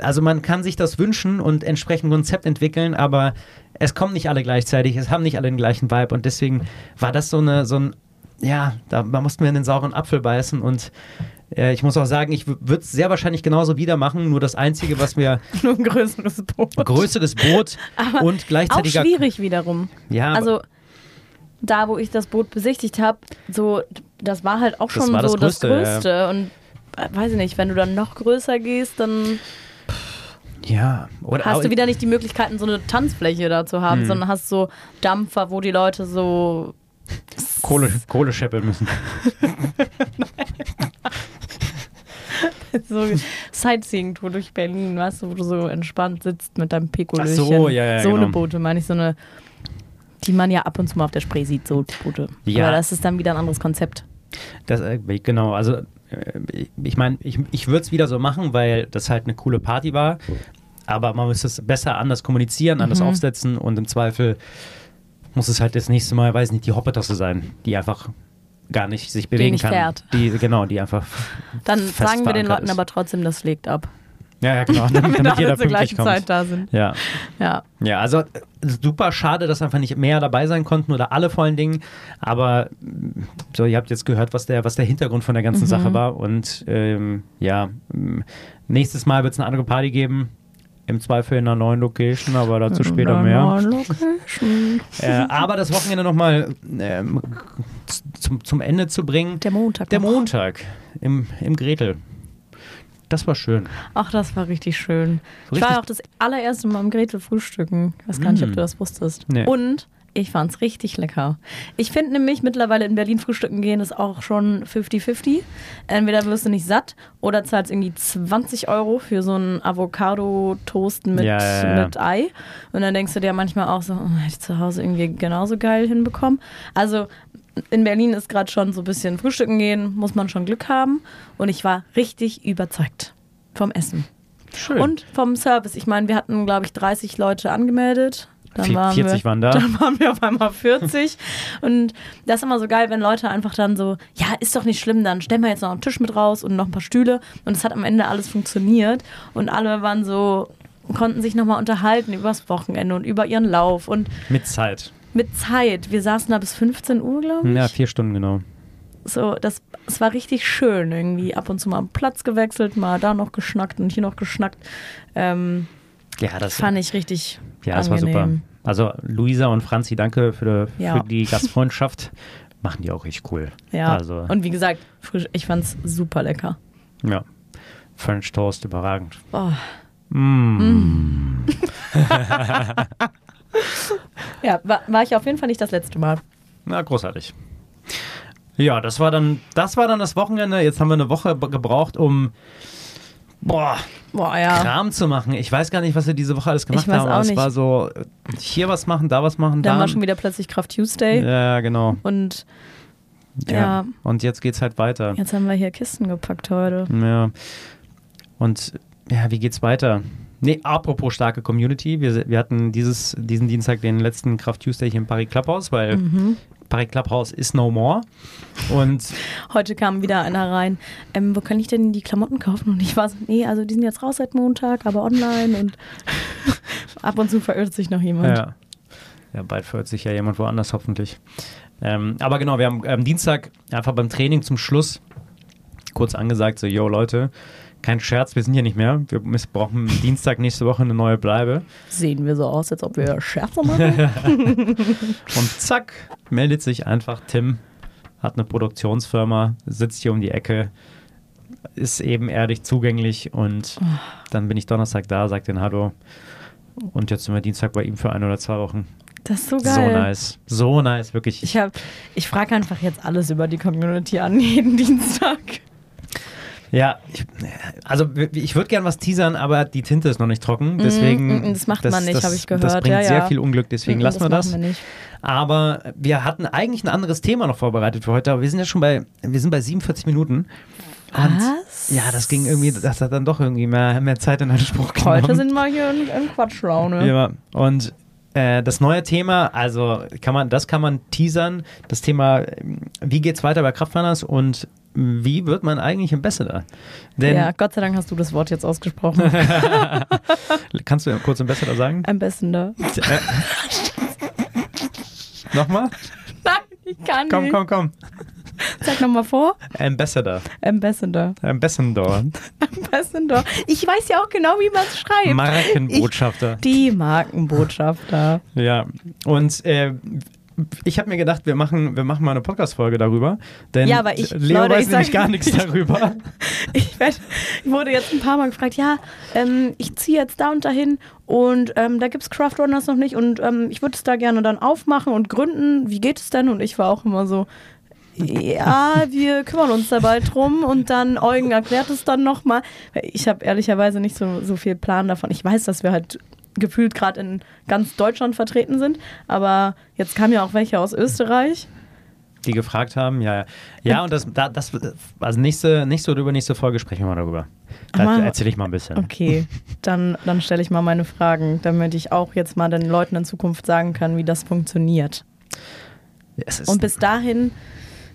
Also man kann sich das wünschen und entsprechend Konzept entwickeln, aber es kommen nicht alle gleichzeitig, es haben nicht alle den gleichen Vibe und deswegen war das so eine, so ein, ja, da, da mussten wir in den sauren Apfel beißen und äh, ich muss auch sagen, ich würde es sehr wahrscheinlich genauso wieder machen, nur das Einzige, was mir nur ein größeres Boot. Größe des Boot und Auch gleichzeitiger schwierig wiederum. Ja, aber- also da, wo ich das Boot besichtigt habe, so, das war halt auch Das schon war so das das Größte, Größte. Und äh, weiß ich nicht, wenn du dann noch größer gehst, dann ja, oder hast auch- du wieder nicht die Möglichkeiten, so eine Tanzfläche da zu haben, Hm. sondern hast so Dampfer, wo die Leute so Kohle, Kohle scheppeln müssen. so Sightseeing-Tour durch Berlin, weißt du, wo du so entspannt sitzt mit deinem Pikolöchen. Ach so, ja, ja, So eine genau. Boote, meine ich, so eine, die man ja ab und zu mal auf der Spree sieht, so Boote. Ja. Aber das ist dann wieder ein anderes Konzept. Das, äh, genau, also äh, ich meine, ich, ich würde es wieder so machen, weil das halt eine coole Party war. Aber man muss es besser anders kommunizieren, anders Mhm. aufsetzen und im Zweifel muss es halt das nächste Mal, weiß nicht, die Hoppetasse sein, die einfach gar nicht sich bewegen nicht kann. fährt. Die, genau, die einfach Dann sagen wir den Leuten ist. aber trotzdem, das legt ab. Ja, ja, genau. Damit, damit jeder zur gleichen kommt. Zeit da sind. Ja. Ja. Ja, also äh, super schade, dass einfach nicht mehr dabei sein konnten oder alle vor allen Dingen. Aber mh, so, ihr habt jetzt gehört, was der, was der Hintergrund von der ganzen Sache war. Und ähm, ja, mh, nächstes Mal wird es eine andere Party geben. Im Zweifel in einer neuen Location, aber dazu später mehr. Äh, aber das Wochenende nochmal ähm, zum, zum Ende zu bringen. Der Montag. Der noch. Montag im, im Gretel. Das war schön. Ach, das war richtig schön. So ich war richtig- ja auch das allererste Mal im Gretel frühstücken. Ich weiß gar nicht, ob Mm. du das wusstest. Nee. Und ich fand es richtig lecker. Ich finde nämlich mittlerweile in Berlin frühstücken gehen ist auch schon 50-50. Entweder wirst du nicht satt oder zahlst irgendwie 20 Euro für so einen Avocado-Toast mit, Ja, ja, ja. mit Ei. Und dann denkst du dir manchmal auch so, oh, hätte ich zu Hause irgendwie genauso geil hinbekommen. Also in Berlin ist gerade schon so ein bisschen frühstücken gehen, muss man schon Glück haben. Und ich war richtig überzeugt vom Essen. Schön. Und vom Service. Ich meine, wir hatten, glaube ich, 30 Leute angemeldet. Dann waren 40 wir, waren da. Dann waren wir auf einmal 40. und das ist immer so geil, wenn Leute einfach dann so, ja, ist doch nicht schlimm, dann stellen wir jetzt noch einen Tisch mit raus und noch ein paar Stühle. Und es hat am Ende alles funktioniert. Und alle waren so, konnten sich nochmal unterhalten über das Wochenende und über ihren Lauf und Mit Zeit. Mit Zeit. Wir saßen da bis 15 Uhr, glaube ich Ja, vier Stunden genau. so, das, es war richtig schön irgendwie. Ab und zu mal am Platz gewechselt, mal da noch geschnackt und hier noch geschnackt. Ähm, Ja, das fand ich richtig Ja, das war super. angenehm. Also Luisa und Franzi, danke für, die- Ja. für die Gastfreundschaft. Machen die auch richtig cool. Ja, Also, und wie gesagt, frisch, ich fand's super lecker. ja. French Toast, überragend. Oh. Mm. Ja, war, war ich auf jeden Fall nicht das letzte Mal. Na, großartig. Ja, das war dann, das war dann das Wochenende. Jetzt haben wir eine Woche gebraucht, um boah, Boah, ja. Kram zu machen. Ich weiß gar nicht, was wir diese Woche alles gemacht Ich weiß haben, es nicht. war so hier was machen, da was machen, Dann da. war schon wieder plötzlich Kraft Tuesday. ja, genau. Und Ja. Ja. Und jetzt geht's halt weiter. jetzt haben wir hier Kisten gepackt heute. Ja. Und ja, wie geht's weiter? Nee, apropos starke Community. Wir, wir hatten dieses, diesen Dienstag den letzten Kraft Tuesday hier im Paris Clubhouse, weil Mhm. Paris Clubhouse ist no more. Und Heute kam wieder einer rein. Ähm, wo kann ich denn die Klamotten kaufen? Und ich war so, nee, also die sind jetzt raus seit Montag, aber online und ab und zu verirrt sich noch jemand. ja, ja, bald verirrt sich ja jemand woanders hoffentlich. Ähm, aber genau, wir haben am Dienstag einfach beim Training zum Schluss kurz angesagt, so, yo Leute, kein Scherz, wir sind hier nicht mehr. Wir brauchen Dienstag nächste Woche eine neue Bleibe. Sehen wir so aus, als ob wir Scherze machen? Und zack, meldet sich einfach Tim, hat eine Produktionsfirma, sitzt hier um die Ecke, ist ebenerdig zugänglich und dann bin ich Donnerstag da, sag den Hallo. Und jetzt sind wir Dienstag bei ihm für ein oder zwei Wochen. Das ist so So geil. nice. So nice, wirklich. Ich, hab- ich frage einfach jetzt alles über die Community an, jeden Dienstag. Ja, ich, also ich würde gern was teasern, aber die Tinte ist noch nicht trocken. Deswegen. mm, das macht man nicht, hab ich Das gehört. bringt Ja, sehr ja. viel Unglück, deswegen Mm, lassen wir das. wir nicht. Aber wir hatten eigentlich ein anderes Thema noch vorbereitet für heute, aber wir sind ja schon bei, wir sind bei 47 Minuten. Und Was? ja, das ging irgendwie, das hat dann doch irgendwie mehr, mehr Zeit in Anspruch genommen. Heute sind wir hier in, in Quatschlaune. ja, und äh, das neue Thema, also kann man, das kann man teasern, das Thema, wie geht's weiter bei Kraftrunners und wie wird man eigentlich Ambassador? Denn, ja, Gott sei Dank hast du das Wort jetzt ausgesprochen. kannst du kurz Ambassador sagen? Ambassador. Äh, Nochmal? Nein, ich kann Komm, nicht. komm, komm. Sag nochmal vor. Ambassador. Ambassador. Ambassador. Ambassador. Ich weiß ja auch genau, wie man es schreibt. Markenbotschafter. Die Markenbotschafter. Ja, und äh, ich habe mir gedacht, wir machen, wir machen mal eine Podcast-Folge darüber. Denn Ja, aber ich- Leo Leute, weiß ich nämlich sag- gar nichts darüber. Ich, werd, ich wurde jetzt ein paar Mal gefragt, ja, ähm, ich ziehe jetzt da und dahin und ähm, da gibt es Craft Runners noch nicht und ähm, ich würde es da gerne dann aufmachen und gründen. Wie geht es denn? Und ich war auch immer so, ja, wir kümmern uns dabei drum und dann Eugen erklärt es dann nochmal. Ich habe ehrlicherweise nicht so, so viel Plan davon. Ich weiß, dass wir halt gefühlt gerade in ganz Deutschland vertreten sind, aber jetzt kamen ja auch welche aus Österreich. Die gefragt haben, ja, ja. Ja, und das, da, das also nächste, nächste oder übernächste Folge sprechen wir mal darüber. Da erzähle ich mal ein bisschen. Okay, dann, dann stelle ich mal meine Fragen, damit ich auch jetzt mal den Leuten in Zukunft sagen kann, wie das funktioniert. Und bis dahin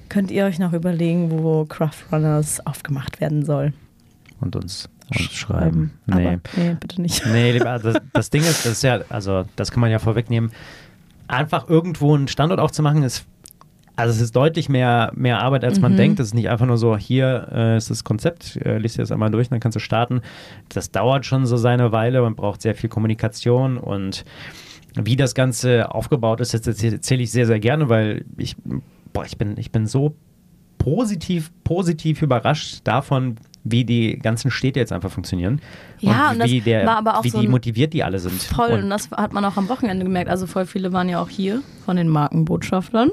könnt ihr euch noch überlegen, wo Craft Runners aufgemacht werden soll. und uns, uns schreiben. Aber, Nee. nee, bitte nicht. Nee, lieber, das, das Ding ist, das ist ja, also das kann man ja vorwegnehmen, einfach irgendwo einen Standort aufzumachen, ist, also es ist deutlich mehr, mehr Arbeit, als man Mhm. denkt. Es ist nicht einfach nur so, hier äh, ist das Konzept, äh, liest dir das einmal durch, dann kannst du starten. Das dauert schon so seine Weile, man braucht sehr viel Kommunikation und wie das Ganze aufgebaut ist, das erzähle ich sehr, sehr gerne, weil ich, boah, ich bin, ich bin so positiv, positiv überrascht davon, wie die ganzen Städte jetzt einfach funktionieren. Ja, und das wie, der, war aber auch wie so die motiviert die alle sind. Voll, und Und das hat man auch am Wochenende gemerkt. Also voll viele waren ja auch hier von den Markenbotschaftern.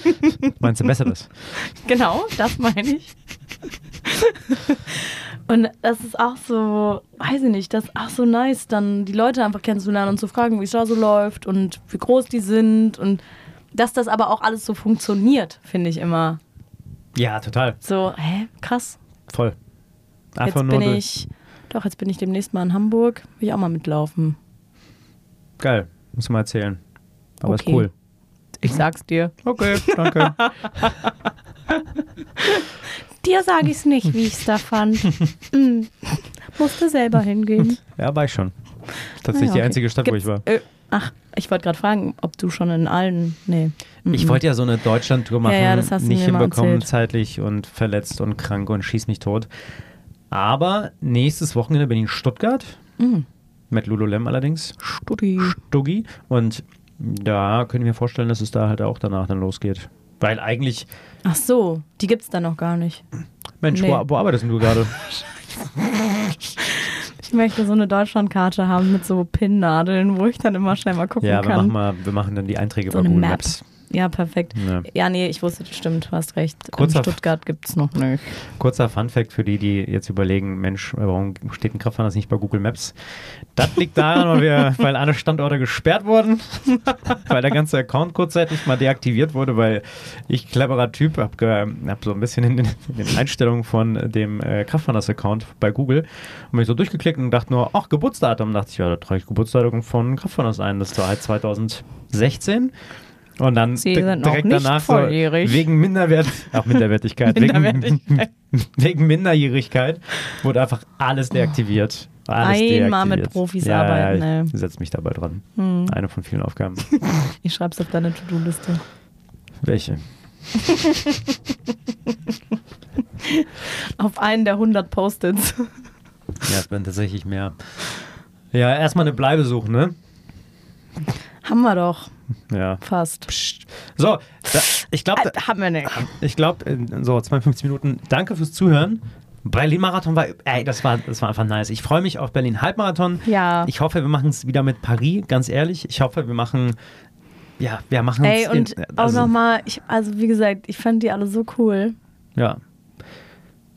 meinst du besseres? Genau, das meine ich. Und das ist auch so, weiß ich nicht, das ist auch so nice, dann die Leute einfach kennenzulernen und zu fragen, wie es da so läuft und wie groß die sind und dass das aber auch alles so funktioniert, finde ich immer. Ja, total. So, hä, krass. Voll. Einfach jetzt nur bin ich, doch, jetzt bin ich demnächst mal in Hamburg, will ich auch mal mitlaufen. Geil, muss mal erzählen. Aber Okay. ist cool. Ich sag's dir. Okay, danke. Dir sage ich's nicht, wie ich's da fand. mm. Musste selber hingehen. ja, war ich schon. Tatsächlich ja, die okay. einzige Stadt, wo ich Gibt's- war. Äh, ach, ich wollte gerade fragen, ob du schon in allen. Nee. Ich wollte ja so eine Deutschlandtour machen, Ja, ja, das hast du nicht hinbekommen, erzählt. zeitlich und verletzt und krank und schieß mich tot. Aber nächstes Wochenende bin ich in Stuttgart, Mhm. mit Lululem allerdings, Studi. Stuggi. Und da könnte ich mir vorstellen, dass es da halt auch danach dann losgeht. Weil eigentlich, Ach so, die gibt's da noch gar nicht. Mensch, Nee. wo, wo arbeitest du gerade? Ich möchte so eine Deutschlandkarte haben mit so Pinnnadeln, wo ich dann immer schnell mal gucken Ja, wir kann. machen, mal, wir machen dann die Einträge So bei Google Map. Maps. Ja, perfekt. Ja. Ja, nee, ich wusste, das stimmt, du hast recht. Kurzer- in Stuttgart gibt's noch nicht. Kurzer Funfact für die, die jetzt überlegen, Mensch, warum steht ein Kraftfahrer nicht bei Google Maps? Das liegt daran, weil, wir, weil alle Standorte gesperrt wurden, weil der ganze Account kurzzeitig mal deaktiviert wurde, weil ich, cleverer Typ, habe hab so ein bisschen in den, in den Einstellungen von dem äh, Kraftfahrers-Account bei Google und mich so durchgeklickt und dachte nur, ach, Geburtsdatum. dachte ich, ja, da trage ich Geburtsdatum von Kraftfahrers ein. Das war halt 2016. Und dann Sie sind direkt danach so, volljährig. wegen Minderwert, auch Minderwertigkeit, wegen, Minderwertigkeit. wegen Minderjährigkeit wurde einfach alles deaktiviert. Alles Einmal mit. Profis ja, arbeiten, Ja, ey. ich setze mich dabei dran. Hm. Eine von vielen Aufgaben. Ich schreib's auf deine To-Do-Liste. Welche? Auf einen der 100 Post-its. Ja, es werden tatsächlich mehr. Ja, erstmal eine Bleibe suchen, ne? Haben wir doch Ja. fast. Psst. So, da, ich glaube, Äh, haben wir nicht. ich glaube, so 52 Minuten. Danke fürs Zuhören. Berlin-Marathon war, ey, das war, das war einfach nice. Ich freue mich auf Berlin-Halbmarathon. Ja. Ich hoffe, wir machen es wieder mit Paris, ganz ehrlich. Ich hoffe, wir machen, ja, wir machen Ey, es. und in, auch nochmal, also wie gesagt, ich fand die alle so cool. Ja.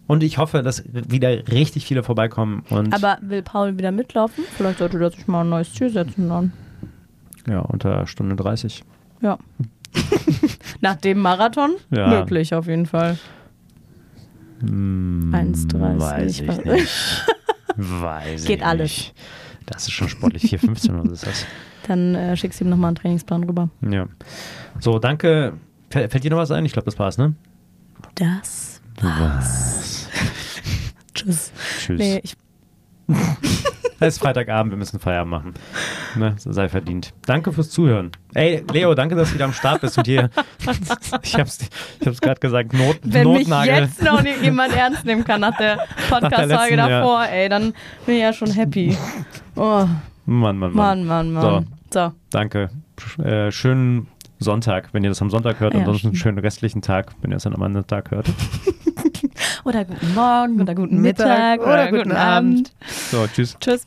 Und ich hoffe, dass wieder richtig viele vorbeikommen. Und Aber will Paul wieder mitlaufen? Vielleicht sollte der sich mal ein neues Ziel setzen dann. Ja, unter Stunde 30. Ja. Nach dem Marathon? Ja. Möglich auf jeden Fall. Hm, 1,30. Weiß ich nicht. Weiß Geht ich alles. Nicht. Das ist schon sportlich. 4,15 oder ist das. Dann äh, schickst du ihm nochmal einen Trainingsplan rüber. Ja. So, danke. Fällt, fällt dir noch was ein? Ich glaube, das war's, ne? Das Was? Tschüss. Tschüss. Nee, ich, Es ist Freitagabend, wir müssen Feierabend machen. Ne, so sei verdient. Danke fürs Zuhören. Ey, Leo, danke, dass du wieder am Start bist und hier. ich hab's, ich hab's gerade gesagt, Not, wenn mich Notnagel. jetzt noch nicht jemand ernst nehmen kann nach der Podcast-Folge letzten, ja. davor, ey, dann bin ich ja schon happy. Oh, Mann, Mann, Mann. Mann, Mann, Mann. So. Danke. Sch äh, schönen Sonntag, wenn ihr das am Sonntag hört. Ja, Ansonsten einen schönen restlichen Tag, wenn ihr es dann am anderen Tag hört. Oder guten Morgen oder guten Mittag Mittag, oder oder, guten guten Abend. So, tschüss. Tschüss.